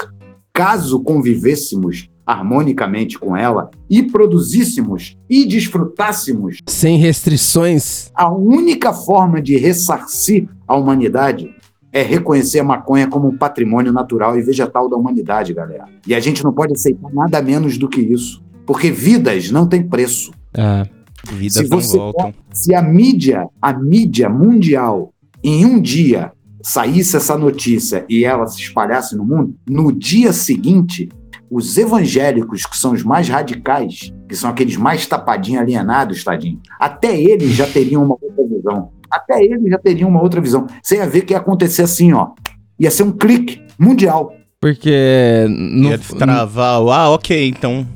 caso convivêssemos harmonicamente com ela e produzíssemos e desfrutássemos, Sem restrições. a única forma de ressarcir a humanidade é reconhecer a maconha como um patrimônio natural e vegetal da humanidade, galera. E a gente não pode aceitar nada menos do que isso, porque vidas não têm preço. É. Vidas Se não você voltam. Se a mídia, a mídia mundial, em um dia saísse essa notícia e ela se espalhasse no mundo, no dia seguinte, os evangélicos, que são os mais radicais, que são aqueles mais tapadinhos, alienados, tadinho, até eles já teriam uma outra visão. Até eles já teriam uma outra visão. Você ia ver que ia acontecer assim, ó. Ia ser um clique mundial. Porque no, Ia destravar, o, ah, ok, então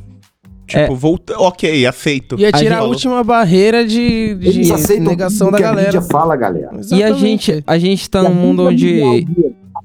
Tipo, volta, ok, aceito. Ia tirar a falou- última barreira de, de negação da a galera. mídia fala, galera. E a Exatamente. gente, a gente tá a num mundo onde.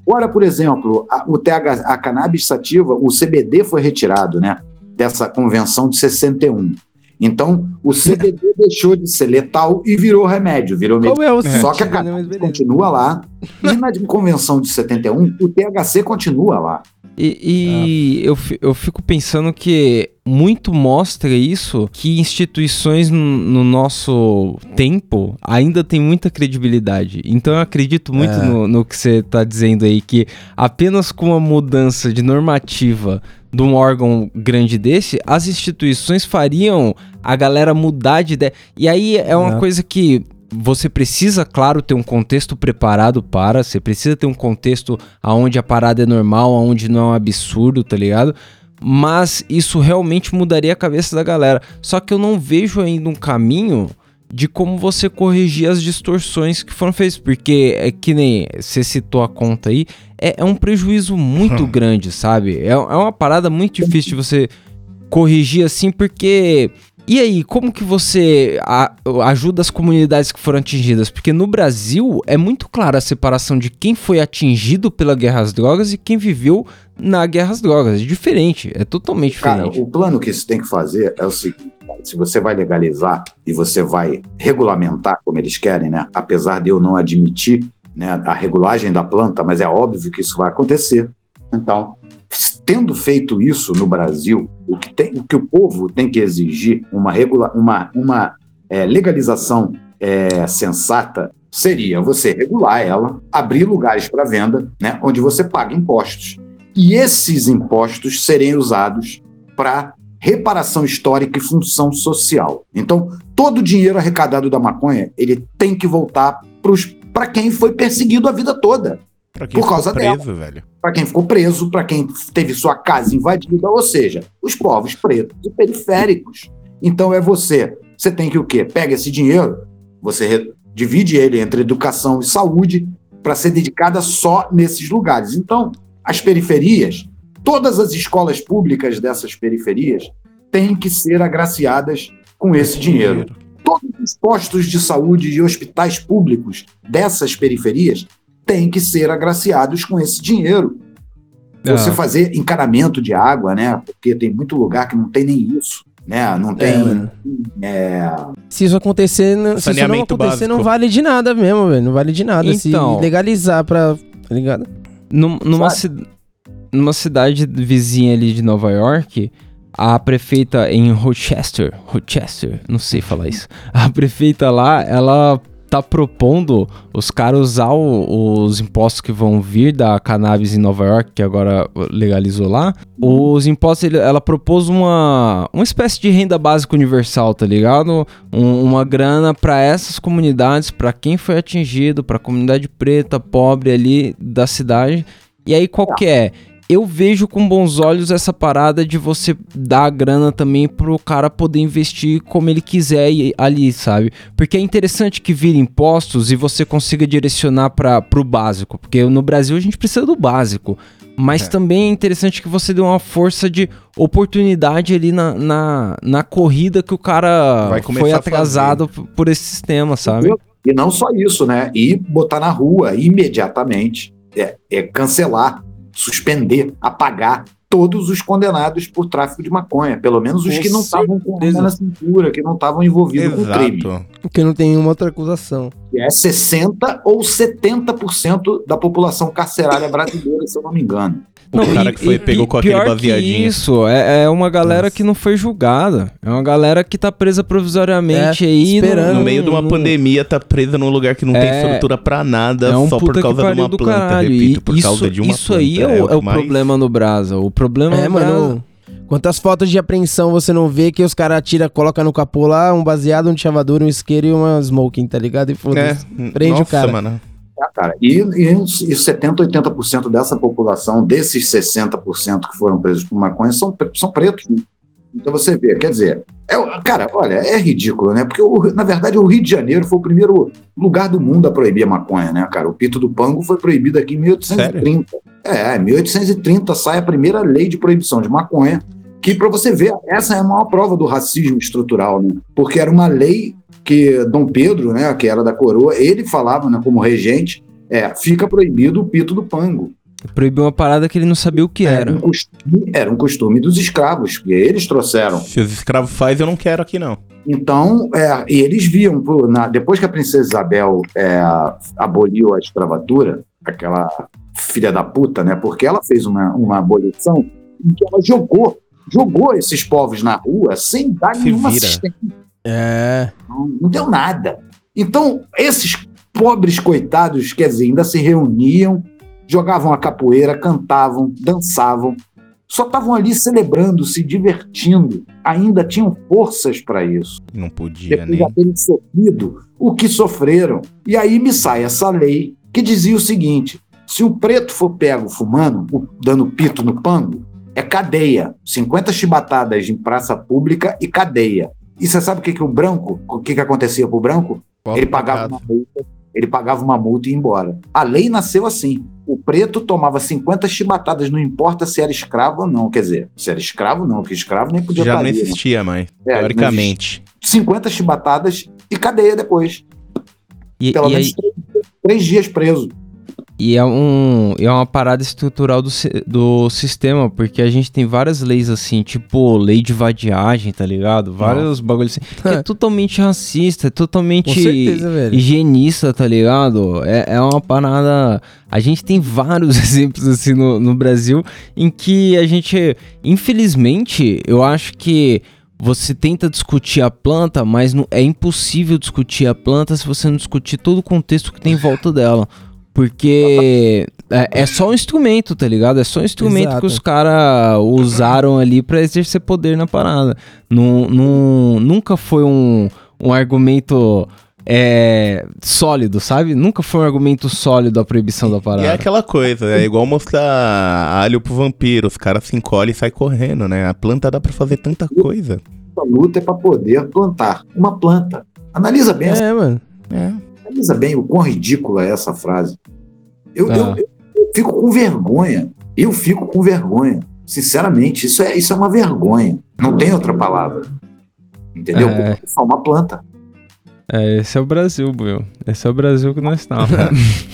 Agora, por exemplo, a, o TH, a cannabis sativa, o CBD foi retirado, né? Dessa convenção de 61. Então, o CBD deixou de ser letal e virou remédio, virou é o Só que a cannabis continua lá. E na convenção de 71, o THC continua lá. E, e eu, fi- eu fico pensando que muito mostra isso que instituições no, no nosso tempo ainda tem muita credibilidade. Então eu acredito muito É. no, no que você tá dizendo aí, que apenas com uma mudança de normativa de um órgão grande desse, as instituições fariam a galera mudar de ideia. E aí é uma É. coisa que você precisa, claro, ter um contexto preparado para, você precisa ter um contexto aonde a parada é normal, aonde não é um absurdo, tá ligado? Mas isso realmente mudaria a cabeça da galera. Só que eu não vejo ainda um caminho de como você corrigir as distorções que foram feitas. Porque é que nem você citou a conta aí, é, é um prejuízo muito grande, sabe? É, é uma parada muito difícil de você corrigir assim, porque. E aí, como que você a- ajuda as comunidades que foram atingidas? Porque no Brasil é muito clara a separação de quem foi atingido pela guerra às drogas e quem viveu na guerra às drogas. É diferente, é totalmente Cara, diferente. o plano que isso tem que fazer é o seguinte: cara, se você vai legalizar e você vai regulamentar como eles querem, né? Apesar de eu não admitir né, a regulagem da planta, mas é óbvio que isso vai acontecer. Então, tendo feito isso no Brasil, o que, tem, o, que o povo tem que exigir uma, regula, uma, uma é, legalização é, sensata seria você regular ela, abrir lugares para venda, né, onde você paga impostos. E esses impostos serem usados para reparação histórica e função social. Então, todo o dinheiro arrecadado da maconha, ele tem que voltar para quem foi perseguido a vida toda. Pra quem Por causa preso, velho. Para quem ficou preso, para quem teve sua casa invadida, ou seja, os povos pretos e periféricos. Então é você. Você tem que o quê? Pega esse dinheiro, você divide ele entre educação e saúde para ser dedicada só nesses lugares. Então, as periferias, todas as escolas públicas dessas periferias têm que ser agraciadas com esse dinheiro todos os postos de saúde e hospitais públicos dessas periferias têm que ser agraciados com esse dinheiro. Você Ah. fazer encanamento de água, né? Porque tem muito lugar que não tem nem isso, né? Não tem. mano. é, Se isso acontecer, não- se isso não acontecer, não básico. vale de nada mesmo, velho. Não vale de nada. Então. Se legalizar pra. Tá ligado? Num- numa, ci- numa cidade vizinha ali de Nova York, a prefeita em Rochester, Rochester, não sei falar isso. A prefeita lá, ela tá propondo os caras usar o- os impostos que vão vir da cannabis em Nova York, que agora legalizou lá. Os impostos, ela propôs uma, uma espécie de renda básica universal, tá ligado? Um- uma grana pra essas comunidades, pra quem foi atingido, pra comunidade preta, pobre ali da cidade. E aí qual que é? Eu vejo com bons olhos essa parada de você dar a grana também pro cara poder investir como ele quiser ali, sabe? Porque é interessante que vire impostos e você consiga direcionar para pro básico, porque no Brasil a gente precisa do básico. Mas É. também é interessante que você dê uma força de oportunidade ali na, na, na corrida que o cara foi atrasado por esse sistema, sabe? E não só isso, né? E botar na rua imediatamente, é, é cancelar, suspender, apagar todos os condenados por tráfico de maconha, pelo menos os Com que não estavam com arma na cintura, que não estavam envolvidos com crime. Exato. Porque não tem nenhuma outra acusação. Que é 60 ou 70% da população carcerária brasileira, se eu não me engano. O cara que foi pegou com aquele baseadinho. isso, é, é uma galera Nossa. que não foi julgada. É uma galera que tá presa provisoriamente É, aí. esperando. No meio de uma não- pandemia, tá presa num lugar que não tem É. estrutura pra nada, É um só por causa de uma planta, caralho. repito, E por isso, causa de uma Isso aí é planta. o, é o que mais- problema no Brasa. O problema É, no Brasa... mano. Quantas fotos de apreensão você não vê que os caras tiram, colocam no capô lá um baseado, um chavador, um isqueiro e uma smoking, tá ligado? E É, foda-se. Prende o nossa, cara. mano. É, cara. E, e, e 70, 80% dessa população, desses 60% que foram presos por maconha, são, são pretos. Então você vê, quer dizer, é, cara, olha, é ridículo, né? Porque, o- na verdade, o Rio de Janeiro foi o primeiro lugar do mundo a proibir a maconha, né, cara? O pito do pango foi proibido aqui em 1830. É, em 1830 sai a primeira lei de proibição de maconha Que para você ver, essa é a maior prova do racismo estrutural, né? Porque era uma lei que Dom Pedro, né, que era da coroa, ele falava, né, como regente, é, fica proibido o pito do pango. Proibiu uma parada que ele não sabia o que era. Um costume, era um costume dos escravos, que eles trouxeram. Se os escravos fazem, eu não quero aqui, não. Então, é, e eles viam, na, depois que a princesa Isabel é, aboliu a escravatura, aquela filha da puta, né? Porque ela fez uma, uma abolição em que ela jogou, jogou esses povos na rua sem dar Se nenhuma vira. assistência. É. Não, não deu nada. Então, esses pobres coitados, quer dizer, ainda se reuniam, jogavam a capoeira, cantavam, dançavam, só estavam ali celebrando, se divertindo, ainda tinham forças para isso. Não podia Depois de nem. terem sofrido o que sofreram. E aí me sai essa lei que dizia o seguinte: se o preto for pego fumando, dando pito no pango, é cadeia. 50 chibatadas em praça pública e cadeia. E você sabe o que, que o branco, o que, que acontecia pro branco? Ele pagava uma multa, ele pagava uma multa e ia embora. A lei nasceu assim. O preto tomava 50 chibatadas, não importa se era escravo ou não. Quer dizer, se era escravo, não, porque escravo nem podia Já estar não ali, né? existia mais, É, não teoricamente. 50 chibatadas e cadeia depois. E, Pelo e menos aí- três, três dias preso. E é, um, é uma parada estrutural do, do sistema, porque a gente tem várias leis assim, tipo lei de vadiagem, tá ligado? Vários bagulhos assim. que é totalmente racista, é totalmente certeza, higienista, tá ligado? É, é uma parada. A gente tem vários exemplos assim no, no Brasil em que a gente, infelizmente, eu acho que você tenta discutir a planta, mas não, é impossível discutir a planta se você não discutir todo o contexto que tem em volta dela. Porque é, é só um instrumento, tá ligado? É só um instrumento Exato. que os caras usaram ali pra exercer poder na parada. Não, não, nunca foi um, um argumento é, sólido, sabe? Nunca foi um argumento sólido a proibição da E parada. é aquela coisa, é igual mostrar alho pro vampiro, os caras se encolhem e saem correndo, né? A planta dá pra fazer tanta coisa. A luta é para poder plantar uma planta. Analisa bem, essa- É, mano. É. analisa bem o quão ridícula é essa frase. Eu, Ah. eu- eu- eu fico com vergonha. Eu fico com vergonha. Sinceramente, isso é, isso é uma vergonha. Não tem outra palavra. Entendeu? É. É só uma planta. É, esse é o Brasil, meu. Esse é o Brasil que nós estamos.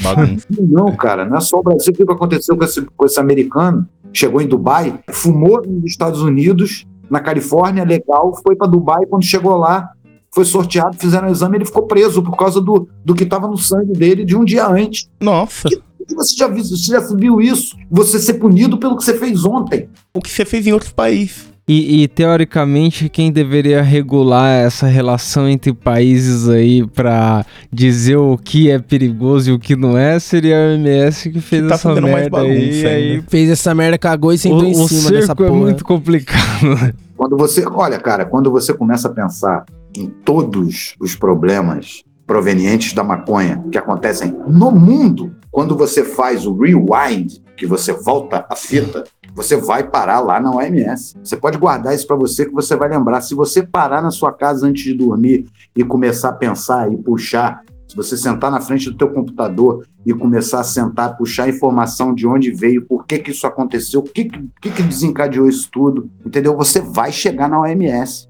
Bagunça. Não, cara, não é só o Brasil. O que aconteceu com esse, com esse americano? Chegou em Dubai, fumou nos Estados Unidos, na Califórnia, legal, foi para Dubai. Quando chegou lá, foi sorteado, fizeram o exame, ele ficou preso por causa do, do que estava no sangue dele de um dia antes. Nossa, E Você já, viu, você já viu isso? Você ser punido pelo que você fez ontem. o que você fez em outros países? E, e, teoricamente quem deveria regular essa relação entre países aí pra dizer o que é perigoso e o que não é seria a OMS que fez Que tá essa merda aí, aí. Fez essa merda, cagou e sentou o, em o cima dessa cerco é porra. muito complicado. né? Quando você, olha, cara, quando você começa a pensar em todos os problemas provenientes da maconha que acontecem no mundo, quando você faz o rewind, que você volta a fita, você vai parar lá na OMS. Você pode guardar isso para você que você vai lembrar. Se você parar na sua casa antes de dormir e começar a pensar e puxar, se você sentar na frente do teu computador e começar a sentar, puxar informação de onde veio, por que que isso aconteceu, o que que, que desencadeou isso tudo, entendeu? Você vai chegar na OMS.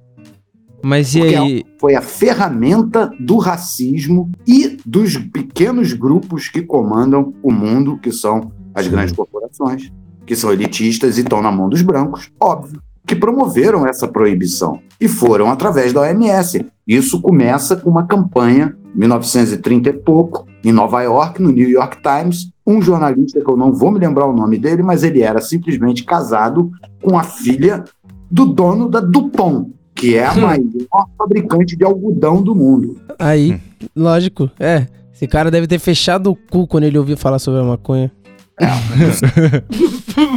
Mas e Porque aí? Foi a ferramenta do racismo e dos pequenos grupos que comandam o mundo, que são as grandes corporações, que são elitistas e estão na mão dos brancos, óbvio, que promoveram essa proibição e foram através da OMS. Isso começa com uma campanha, 1930 e pouco, em Nova York, no New York Times, um jornalista que eu não vou me lembrar o nome dele, mas ele era simplesmente casado com a filha do dono da Dupont, que é a maior fabricante de algodão do mundo. Aí, lógico, é. Esse cara deve ter fechado o cu quando ele ouviu falar sobre a maconha.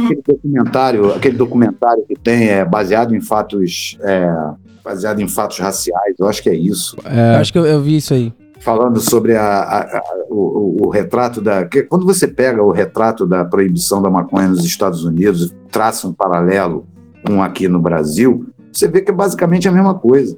aquele documentário, aquele documentário que tem é baseado em fatos, é, baseado em fatos raciais. Eu acho que é isso. Eu É, acho que eu, eu vi isso aí. Falando sobre a- a- a- o, o- o retrato da. que quando você pega o retrato da proibição da maconha nos Estados Unidos e traça um paralelo com aqui no Brasil, você vê que é basicamente a mesma coisa.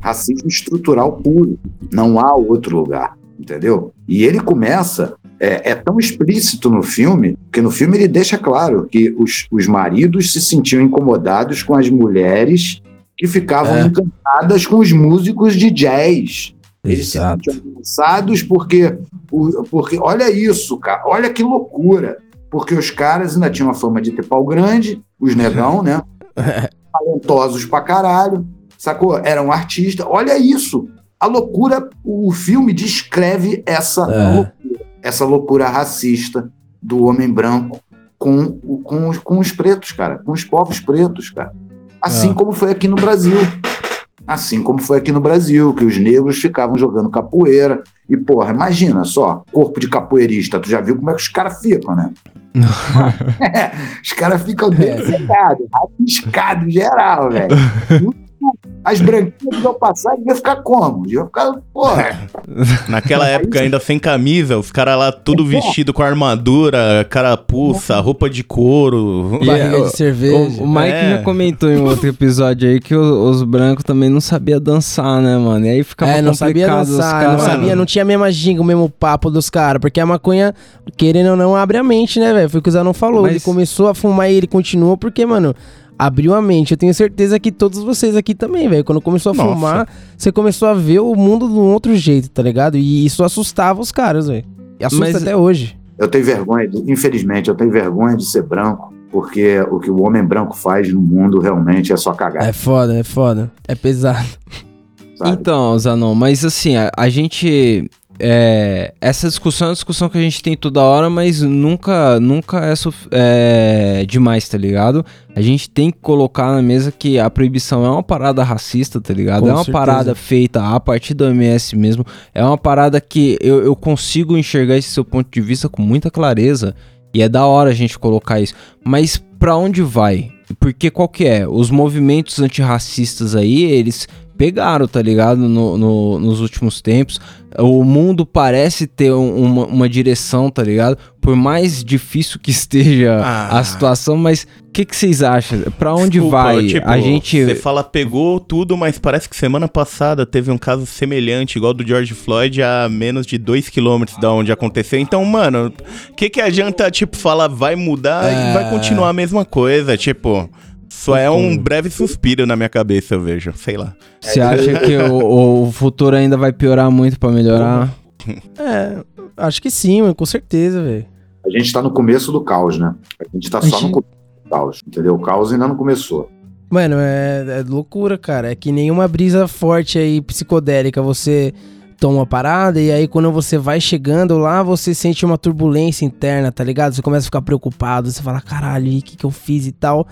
Racismo estrutural puro. Não há outro lugar. Entendeu? E ele começa é, é, tão explícito no filme, que no filme ele deixa claro que os, os maridos se sentiam incomodados com as mulheres que ficavam é. encantadas com os músicos de jazz. Eles Exato. se sentiam cansados porque, porque, olha isso, cara, olha que loucura. Porque os caras ainda tinham a fama de ter pau grande, os negão, né? Talentosos pra caralho, sacou? Eram artistas. Olha isso. A loucura, o filme descreve essa é. loucura, essa loucura racista do homem branco com, com, com os pretos, cara, com os povos pretos, cara. Assim é. como foi aqui no Brasil. Assim como foi aqui no Brasil, que os negros ficavam jogando capoeira. E, porra, imagina só, corpo de capoeirista, tu já viu como é que os caras ficam, né? é, os caras ficam desenhados, rabiscados geral, velho. As branquinhas vão passar e ia ficar como? Ia ficar, porra. Naquela época, ainda sem camisa, os caras lá tudo é. vestido com armadura, carapuça, roupa de couro. Barriga de cerveja. O, o Mike é. já comentou em outro episódio aí que os, os brancos também não sabiam dançar, né, mano? E aí ficava é, não sabia dançar, caras... não sabia, não tinha a mesma ginga, o mesmo papo dos caras, porque a maconha, querendo ou não, abre a mente, né, velho? Foi o que o Zé não falou. Mas... Ele começou a fumar e ele continuou, porque, mano, abriu a mente. Eu tenho certeza que todos vocês aqui também, velho. Quando começou a Nossa. fumar, você começou a ver o mundo de um outro jeito, tá ligado? E isso assustava os caras, velho. E assusta Mas... até hoje. Eu tenho vergonha, de, infelizmente, eu tenho vergonha de ser branco, porque o que o homem branco faz no mundo realmente é só cagar. É foda, é foda. É pesado. Sabe? Então, Zanon, mas assim, a, a gente é, essa discussão é uma discussão que a gente tem toda hora, mas nunca, nunca é, é, demais, tá ligado? A gente tem que colocar na mesa que a proibição é uma parada racista, tá ligado? Com é uma certeza. parada feita a partir do MS mesmo. É uma parada que eu, eu consigo enxergar esse seu ponto de vista com muita clareza. E é da hora a gente colocar isso. Mas para onde vai? Porque qual que é? Os movimentos antirracistas aí, eles pegaram, tá ligado? No, no, nos últimos tempos. O mundo parece ter uma, uma direção, tá ligado? Por mais difícil que esteja ah. a situação, mas o que, que vocês acham? Pra onde Desculpa, vai? Tipo, a gente. Você fala, pegou tudo, mas parece que semana passada teve um caso semelhante, igual do George Floyd, a menos de 2 km da onde aconteceu. Então, mano, o que, que adianta, tipo, falar vai mudar é... e vai continuar a mesma coisa? Tipo. Só é um breve suspiro na minha cabeça, eu vejo. Sei lá. Você acha que o, o futuro ainda vai piorar muito para melhorar? É, acho que sim, com certeza, velho. A gente tá no começo do caos, né? A gente tá a só gente... no começo do caos, entendeu? O caos ainda não começou. Mano, é, é loucura, cara. É que nenhuma brisa forte aí, psicodélica, você toma uma parada e aí quando você vai chegando lá, você sente uma turbulência interna, tá ligado? Você começa a ficar preocupado, você fala, caralho, o que, que eu fiz e tal.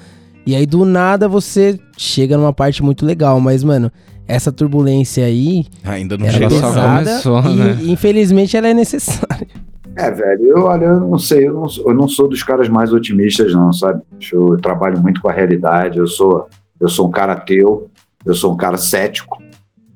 E aí do nada você chega numa parte muito legal, mas mano, essa turbulência aí ainda não chegou, só começou, e, né? infelizmente ela é necessária. É, velho, eu olha, eu não sei, eu não, eu não sou dos caras mais otimistas, não, sabe? Eu, eu trabalho muito com a realidade, eu sou, eu sou um cara ateu, eu sou um cara cético,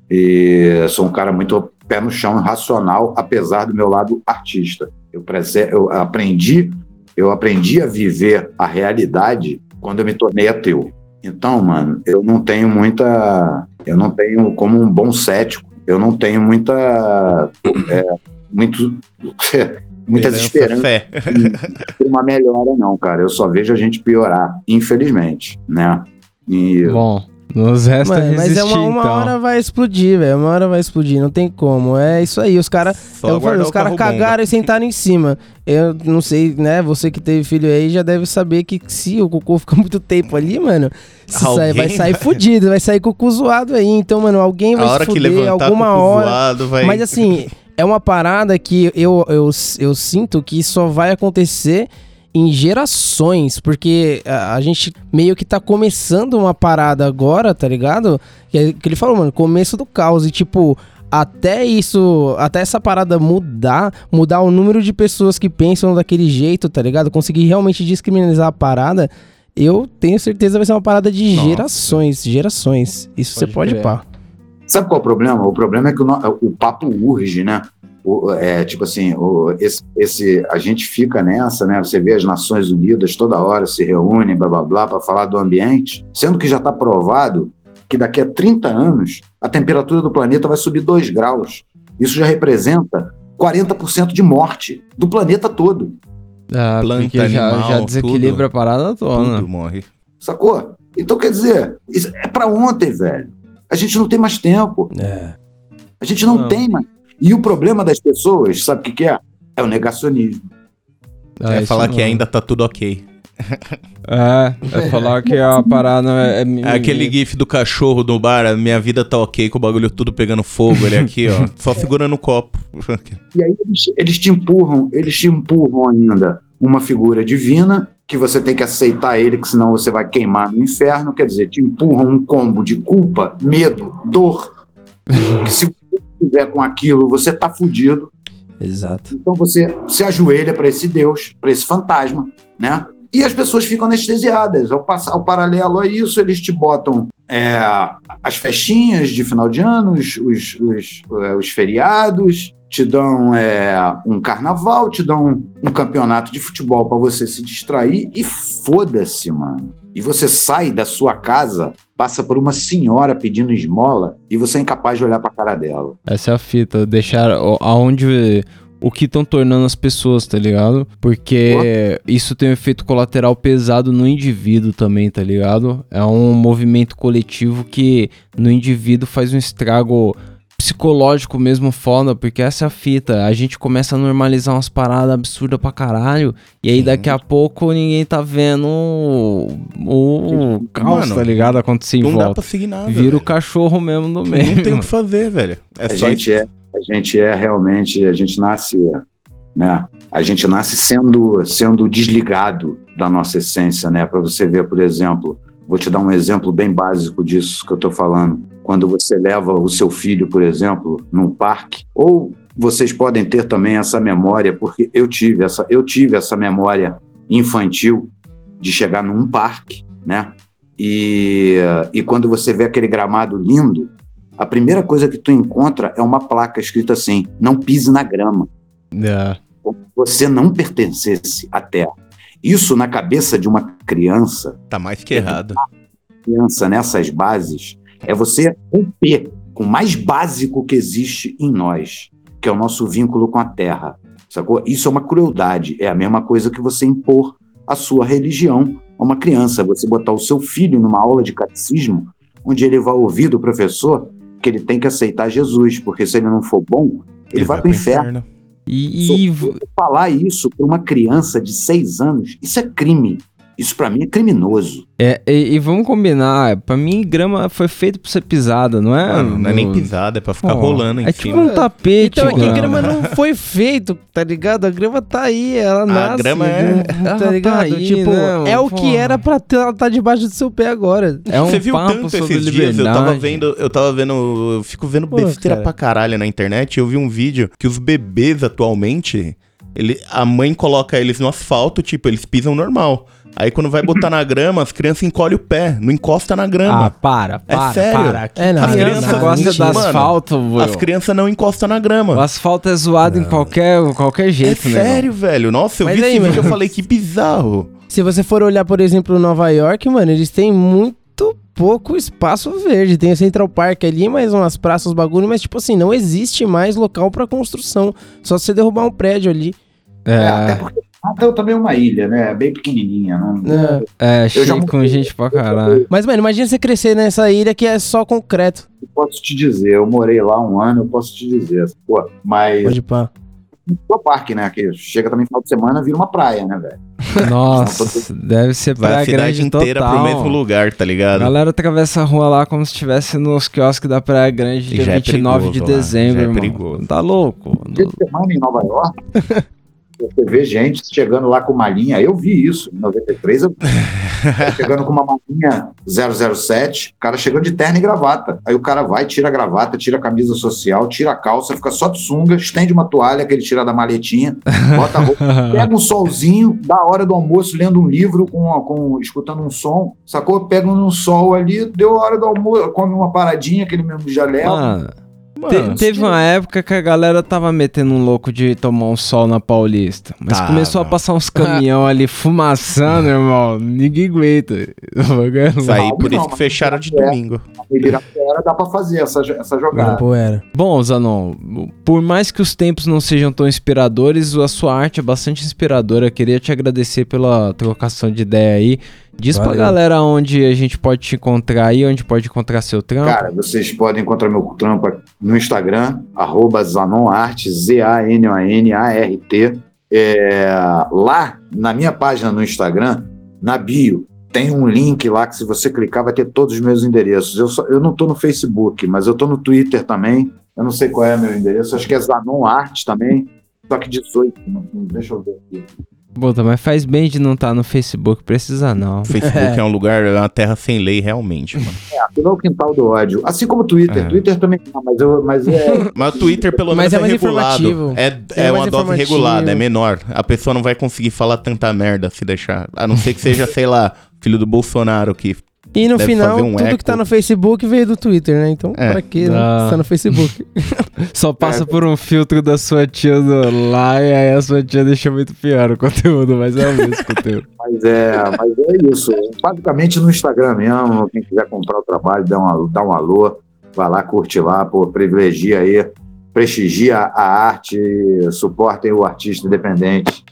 e sou um cara muito pé no chão, racional, apesar do meu lado artista. Eu, eu aprendi, eu aprendi a viver a realidade quando eu me tornei ateu. Então, mano, eu não tenho muita. Eu não tenho, como um bom cético, eu não tenho muita. É, muito. muitas esperanças fé. de uma melhora, não, cara. Eu só vejo a gente piorar, infelizmente, né? E, Bom. Nos resta Mano, resistir, Mas é uma, uma então. hora vai explodir, velho. Uma hora vai explodir, não tem como. É isso aí. Os caras. Os caras cagaram e sentaram em cima. Eu não sei, né? Você que teve filho aí já deve saber que se o cocô fica muito tempo ali, mano, sai, vai sair fudido, vai sair cocô zoado aí. Então, mano, alguém vai A se fuder alguma hora. Zoado, vai... Mas assim, é uma parada que eu, eu, eu sinto que só vai acontecer em gerações, porque a, a, gente meio que tá começando uma parada agora, tá ligado? Que, é, que ele falou, mano, começo do caos e tipo, até isso, até essa parada mudar, mudar o número de pessoas que pensam daquele jeito, tá ligado? Conseguir realmente descriminalizar a parada, eu tenho certeza vai ser uma parada de Nossa. gerações, gerações. Isso pode você pode pá. Sabe qual é o problema? O problema é que o, o papo urge, né? O, é, tipo assim, o, esse, esse, a gente fica nessa, né? Você vê as Nações Unidas toda hora se reúnem, blá blá blá, para falar do ambiente, sendo que já está provado que daqui a 30 anos a temperatura do planeta vai subir 2 graus. Isso já representa 40% de morte do planeta todo. É, Planta, porque já, animal, já desequilibra tudo. a parada toda. Tudo morre. Sacou? Então, quer dizer, isso é pra ontem, velho. A gente não tem mais tempo. É. A gente não, Não. tem mais. E o problema das pessoas, sabe o que, que é? É o negacionismo. É, isso falar que mesmo. ainda tá tudo ok. É, é falar que a parada é. é É aquele gif do cachorro do bar, a minha vida tá ok, com o bagulho tudo pegando fogo, ele aqui, ó, só segurando o copo. E aí eles, eles te empurram, eles te empurram ainda uma figura divina que você tem que aceitar ele, que senão você vai queimar no inferno. Quer dizer, te empurram um combo de culpa, medo, dor. que se você estiver com aquilo, você tá fudido. Exato. Então você se ajoelha para esse Deus, para esse fantasma, né? E as pessoas ficam anestesiadas. Ao, passar, ao paralelo a isso, eles te botam é, as festinhas de final de ano, os, os, os, é, os feriados, te dão é, um carnaval, te dão um campeonato de futebol para você se distrair e foda-se, mano. E você sai da sua casa, passa por uma senhora pedindo esmola e você é incapaz de olhar para a cara dela. Essa é a fita, deixar aonde o que estão tornando as pessoas, tá ligado? Porque isso tem um efeito colateral pesado no indivíduo também, tá ligado? É um movimento coletivo que no indivíduo faz um estrago psicológico mesmo foda, porque essa é a fita. A gente começa a normalizar umas paradas absurdas pra caralho, e aí Sim. daqui a pouco ninguém tá vendo o, o caos, Mano, tá ligado? Acontecer em Não dá volta. pra seguir nada. Vira o velho. cachorro mesmo do meio. Não tem o que fazer, velho. É a só gente é, a gente é realmente, a gente nasce, né? A gente nasce sendo, sendo desligado da nossa essência, né? Para você ver, por exemplo, vou te dar um exemplo bem básico disso que eu estou falando. Quando você leva o seu filho, por exemplo, num parque, ou vocês podem ter também essa memória, porque eu tive essa, eu tive essa memória infantil de chegar num parque, né? E, e quando você vê aquele gramado lindo, a primeira coisa que tu encontra é uma placa escrita assim: não pise na grama. É. Como se você não pertencesse à terra. Isso na cabeça de uma criança, tá mais que errado. criança nessas bases, é você romper com o mais básico que existe em nós, que é o nosso vínculo com a terra. Sacou? Isso é uma crueldade. É a mesma coisa que você impor a sua religião a uma criança. Você botar o seu filho numa aula de catecismo, onde ele vai ouvir do professor que ele tem que aceitar Jesus, porque se ele não for bom, ele, vai, para o inferno. E, e Falar isso para uma criança de seis anos, isso é crime. Isso para mim é criminoso. É, e, e vamos combinar, pra mim grama foi feito pra ser pisada, não é? Mano, não é nem pisada, é pra ficar Ó, rolando em É tipo cima. um tapete, Então, é que a grama. grama não foi feito, tá ligado? A grama tá aí, ela nasce. grama é- né? Ela Tá tá ligado? aí, tipo, né, é o porra. que era pra ter, ela tá debaixo do seu pé agora. É um Você viu tanto esses dias? Eu tava vendo, eu tava vendo, eu fico vendo Pô, besteira cara. pra caralho na internet. Eu vi um vídeo que os bebês atualmente, ele, a mãe coloca eles no asfalto, tipo, eles pisam normal. Aí quando vai botar na grama, as crianças encolhem o pé, não encosta na Ah, grama. para, É para, sério? para. Que É, não, As criança crianças- gosta mentira. do Mano, asfalto, vô. As crianças não encostam na grama. O asfalto é zoado em qualquer, qualquer É jeito, né? sério, velho. Nossa, eu Mas vi aí, esse vídeo e mano? eu falei que bizarro. Se você for olhar, por exemplo, Nova York, mano, eles têm muito pouco espaço verde. Tem o Central Park ali, mais umas praças, os bagulho, mas tipo assim, não existe mais local pra construção. Só se você derrubar um prédio ali. É, até É, porque Natal também é uma ilha, né? Bem pequenininha. Não, É. é, Eu já cheio com gente pra caralho. Mas, mano, imagina você crescer nessa ilha que é só concreto. Eu posso te dizer, eu morei lá um ano, eu posso te dizer. Pô, mas Pode pá. o parque, né? Que chega também final de semana, vira uma praia, né, velho? Nossa, deve ser Vai praia a cidade grande inteira total. pro mesmo lugar, tá A ligado? galera atravessa a rua lá como se estivesse nos quiosques da Praia Grande dia Já é 29 de perigoso lá, dezembro, é irmão. perigoso. Tá louco? Dia de semana em Nova York, você vê gente chegando lá com uma linha. Eu vi isso em 93. Eu... chegando com uma malinha 007, o cara chegando de terno e gravata. Aí o cara vai, tira a gravata, tira a camisa social, tira a calça, fica só de sunga, estende uma toalha que ele tira da maletinha, bota a roupa, pega um solzinho, da hora do almoço, lendo um livro, com, com escutando um som, sacou? Pega um sol ali, deu a hora do almoço, come uma paradinha que ele mesmo já leva. Mano, Te- teve uma época que a galera tava metendo um louco de tomar um sol na Paulista. Mas Tava. começou a passar uns caminhão ali fumaçando, irmão. Ninguém aguenta. Isso aí, por não, isso que fecharam de é. domingo. Na Ibirapuera dá pra fazer essa, essa jogada. Pô, era. Bom, Zanon, por mais que os tempos não sejam tão inspiradores, a sua arte é bastante inspiradora. Queria te agradecer pela trocação de ideia aí. Diz pra Valeu. galera onde a gente pode te encontrar aí, onde pode encontrar seu trampo. Cara, vocês podem encontrar meu trampo no Instagram, arroba Zanonart, Z-A-N-O-N-A-R-T. É, lá, na minha página no Instagram, na bio, tem um link lá que se você clicar vai ter todos os meus endereços. Eu, só- eu não tô no Facebook, mas eu tô no Twitter também. Eu não sei qual é meu endereço, acho que é Zanonart também. Só que 18, não- não- deixa eu ver aqui. Puta, mas faz bem de não estar no Facebook, precisa não. O Facebook é um lugar, é uma terra sem lei, realmente, mano. É, aquilo é o quintal do ódio. Assim como o Twitter. É. Twitter também não, mas, eu, mas é. Mas o Twitter, pelo Mas menos, é é, mais regulado. informativo. É, É é mais uma dose regulada, é menor. A pessoa não vai conseguir falar tanta merda se deixar. A não ser que seja, sei lá, filho do Bolsonaro que. E no Deve final, um tudo eco. que tá no Facebook veio do Twitter, né? Então, É. pra quê, né? Ah. Tá no Facebook. Só passa por um filtro da sua tia do lá e aí a sua tia deixa muito pior o conteúdo, mas é o mesmo conteúdo. Mas é, mas é isso. Basicamente no Instagram mesmo, quem quiser comprar o trabalho, dá, uma, dá um alô, vai lá, curte lá, pô, privilegia aí, prestigia a arte, suportem o artista independente.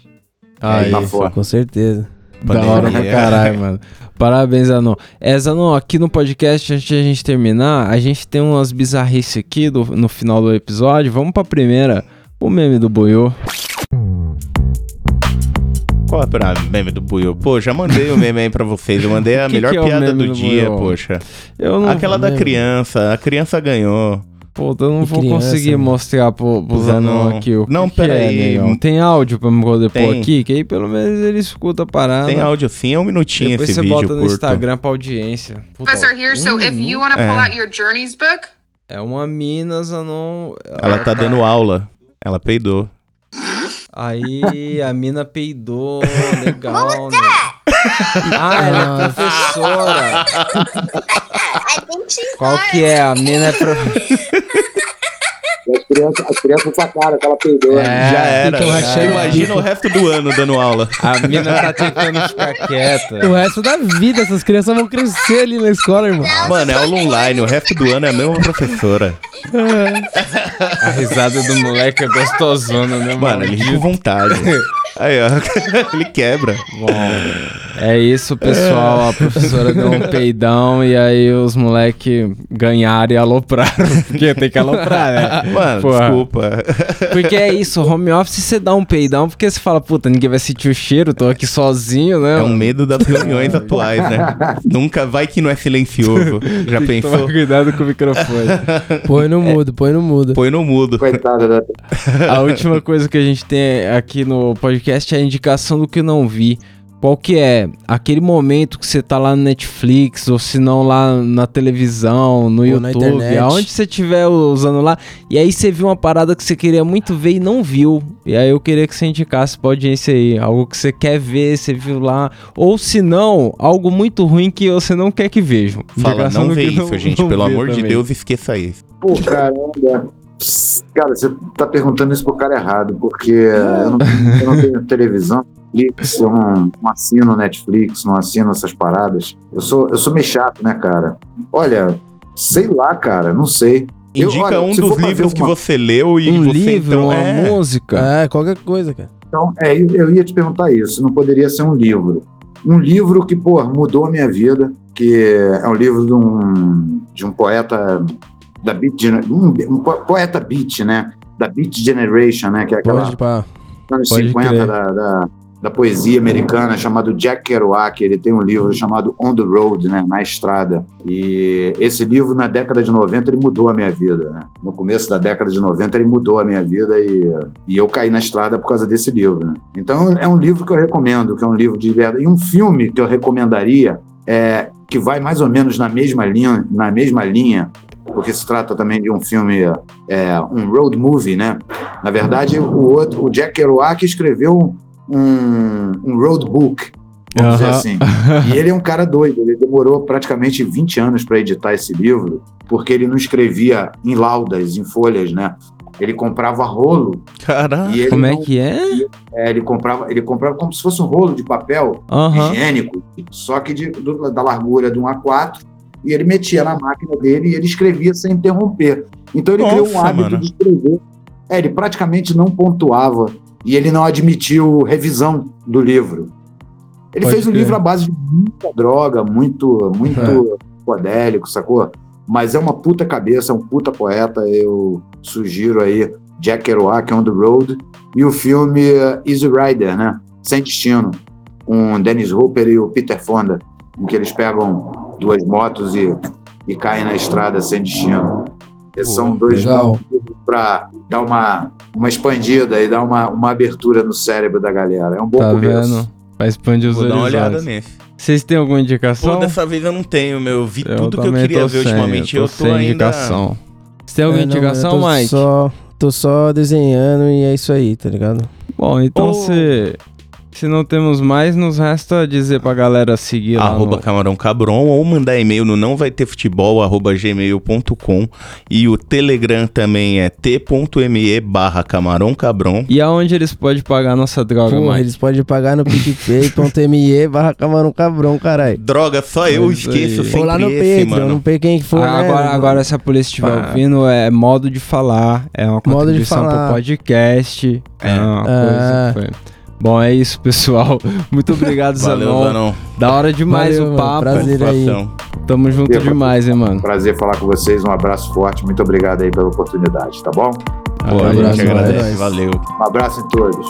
Aí, tá fora. Com certeza. Da hora pra Pandemia. caralho, mano. Parabéns, Zanon. É, Zanon, aqui no podcast, antes de a gente terminar, a gente tem umas bizarrices aqui do- no final do episódio. Vamos pra primeira, o meme do Boiô. Qual é pra meme do Buiu? Pô, já mandei o meme aí pra vocês. Eu mandei a Que melhor que é piada do, do dia, Buiu? poxa. Eu não, Aquela da lembro. criança. A criança ganhou. Pô, eu não Que vou criança, conseguir mano. mostrar pro, pro Zanon Zanon. aqui o Não, que pera que é. Tem áudio pra me poder pôr aqui, que aí pelo menos ele escuta a parada. Tem áudio sim, é um minutinho Depois esse você vídeo bota no curto. Instagram pra audiência. Puta, Professor here, so if you want to pull É. out your journeys book, É uma mina, Zanon. Ela tá dando aula. Ela peidou. Aí a mina peidou, legal, né? Ah, ela é professora. Qual que é? A mina é pro... As crianças, as crianças sacaram que ela peidou. né? É, Já era. então hashtag Imagina o resto do ano dando aula. A mina tá tentando ficar quieta. O resto da vida, essas crianças vão crescer ali na escola, irmão. Mano, é aula online. O resto do ano é a mesma professora. A risada do moleque é gostosona, né, Mano, ele ri com vontade. Aí, ó. Ele quebra. Bom, é isso, pessoal. A professora deu um peidão e aí os moleque ganharam e alopraram. Porque tem que aloprar, né? Mano, Porra. desculpa. Porque é isso, home office você dá um peidão porque você fala, puta, ninguém vai sentir o cheiro, tô aqui sozinho, né? É um medo das reuniões atuais, né? Nunca vai que não é silencioso. Já pensou? cuidado com o microfone. Põe no mudo, põe no mudo. Põe no mudo. Coitada da. A última coisa que a gente tem aqui no podcast é a indicação do que eu não vi. Qual que é? Aquele momento que você tá lá no Netflix, ou se não lá na televisão, no Ou YouTube, aonde você estiver usando lá, e aí você viu uma parada que você queria muito ver e não viu. E aí eu queria que você indicasse pra audiência aí, algo que você quer ver, você viu lá, ou se não, algo muito ruim que você não quer que vejam. Fala, não vê isso, gente. não Pelo amor de também. Deus, esqueça isso. Pô, caramba. Cara, você tá perguntando isso pro cara errado, porque eu, não, eu não tenho televisão, Netflix, eu não, não assino Netflix, não assino essas paradas. Eu sou, eu sou meio chato, né, cara? Olha, sei lá, cara, não sei. Eu- Indica olha, um se dos livros que uma- você leu e Um você livro, então uma é... música. É, qualquer coisa, cara. Então, é, eu, eu ia te perguntar isso, não poderia ser um livro. Um livro que, pô, mudou a minha vida, que é um livro de um, de um poeta da Beat, um, um po- poeta beat, né? Da Beat Generation, né? Que é aquela Pode pá. anos Pode 50 crer. da, da, da poesia americana, chamado Jack Kerouac. Ele tem um livro chamado On the Road, né, na estrada. E esse livro, na década de 90, ele mudou a minha vida. Né? No começo da década de 90, ele mudou a minha vida e, e eu caí na estrada por causa desse livro. Né? Então, é um livro que eu recomendo, que é um livro de verdade. E um filme que eu recomendaria, é, que vai mais ou menos na mesma linha, na mesma linha porque se trata também de um filme, é, um road movie, né? Na verdade, o, outro, o Jack Kerouac escreveu um, um road book, vamos dizer assim. E ele é um cara doido, ele demorou praticamente 20 anos para editar esse livro, porque ele não escrevia em laudas, em folhas, né? Ele comprava rolo Caraca. e Como é não- que é? é, ele comprava, ele comprava como se fosse um rolo de papel higiênico, só que de- do- da largura de um A4, e ele metia na máquina dele e ele escrevia sem interromper. Então ele criou um Nossa, hábito mano. de escrever. É, ele praticamente não pontuava e ele não admitiu revisão do livro. Ele Pode fez crer. livro à base de muita droga, muito, muito É. podélico, sacou? Mas é uma puta cabeça, é um puta poeta. Eu sugiro aí Jack Kerouac on the Road e o filme Easy Rider, né? Sem Destino, com Dennis Hopper e o Peter Fonda, em que eles pegam duas motos e, e caem na estrada sem destino. Esses são dois para dar uma, uma expandida e dar uma, uma abertura no cérebro da galera. É um bom Tá começo. vendo? Pra expandir os Vou dar uma olhada horizontes. nesse. Vocês têm alguma Pô, indicação? dessa vez eu não tenho, meu. Eu vi Eu tudo que eu queria tô ver sem, ultimamente. Eu Eu tô tô sem ainda. indicação. Você tem alguma É, não, indicação, tô Mike? Só, tô só desenhando e é isso aí, tá ligado? Bom, então Ô. se, se não temos mais, nos resta dizer pra galera seguir lá Arroba no... Camarão Cabron ou mandar e-mail no não vai ter futebol arroba gmail.com e o Telegram também é t.me barra Camarão Cabron. E aonde eles podem pagar a nossa droga, Mike? eles podem pagar no picpay.me barra camarão cabrão, caralho. Droga, só eu É isso esqueço aí. sempre Ou lá no esse, Patreon, mano. não sei quem que for, Ah, né? agora, agora, se a polícia estiver Pá. ouvindo, é modo de falar, é uma Modo de contribuição falar. pro podcast. É, É. uma É. coisa que foi. Bom, é isso, pessoal. Muito obrigado, Valeu, Zanon. Zanon. Da hora demais Valeu, o mano. papo. Prazer. aí. Tamo junto Valeu. demais, hein, mano. Prazer falar com vocês, um abraço forte, muito obrigado aí pela oportunidade, tá bom? Pô, a abraço, gente mano. agradece. É. Valeu. Um abraço em todos.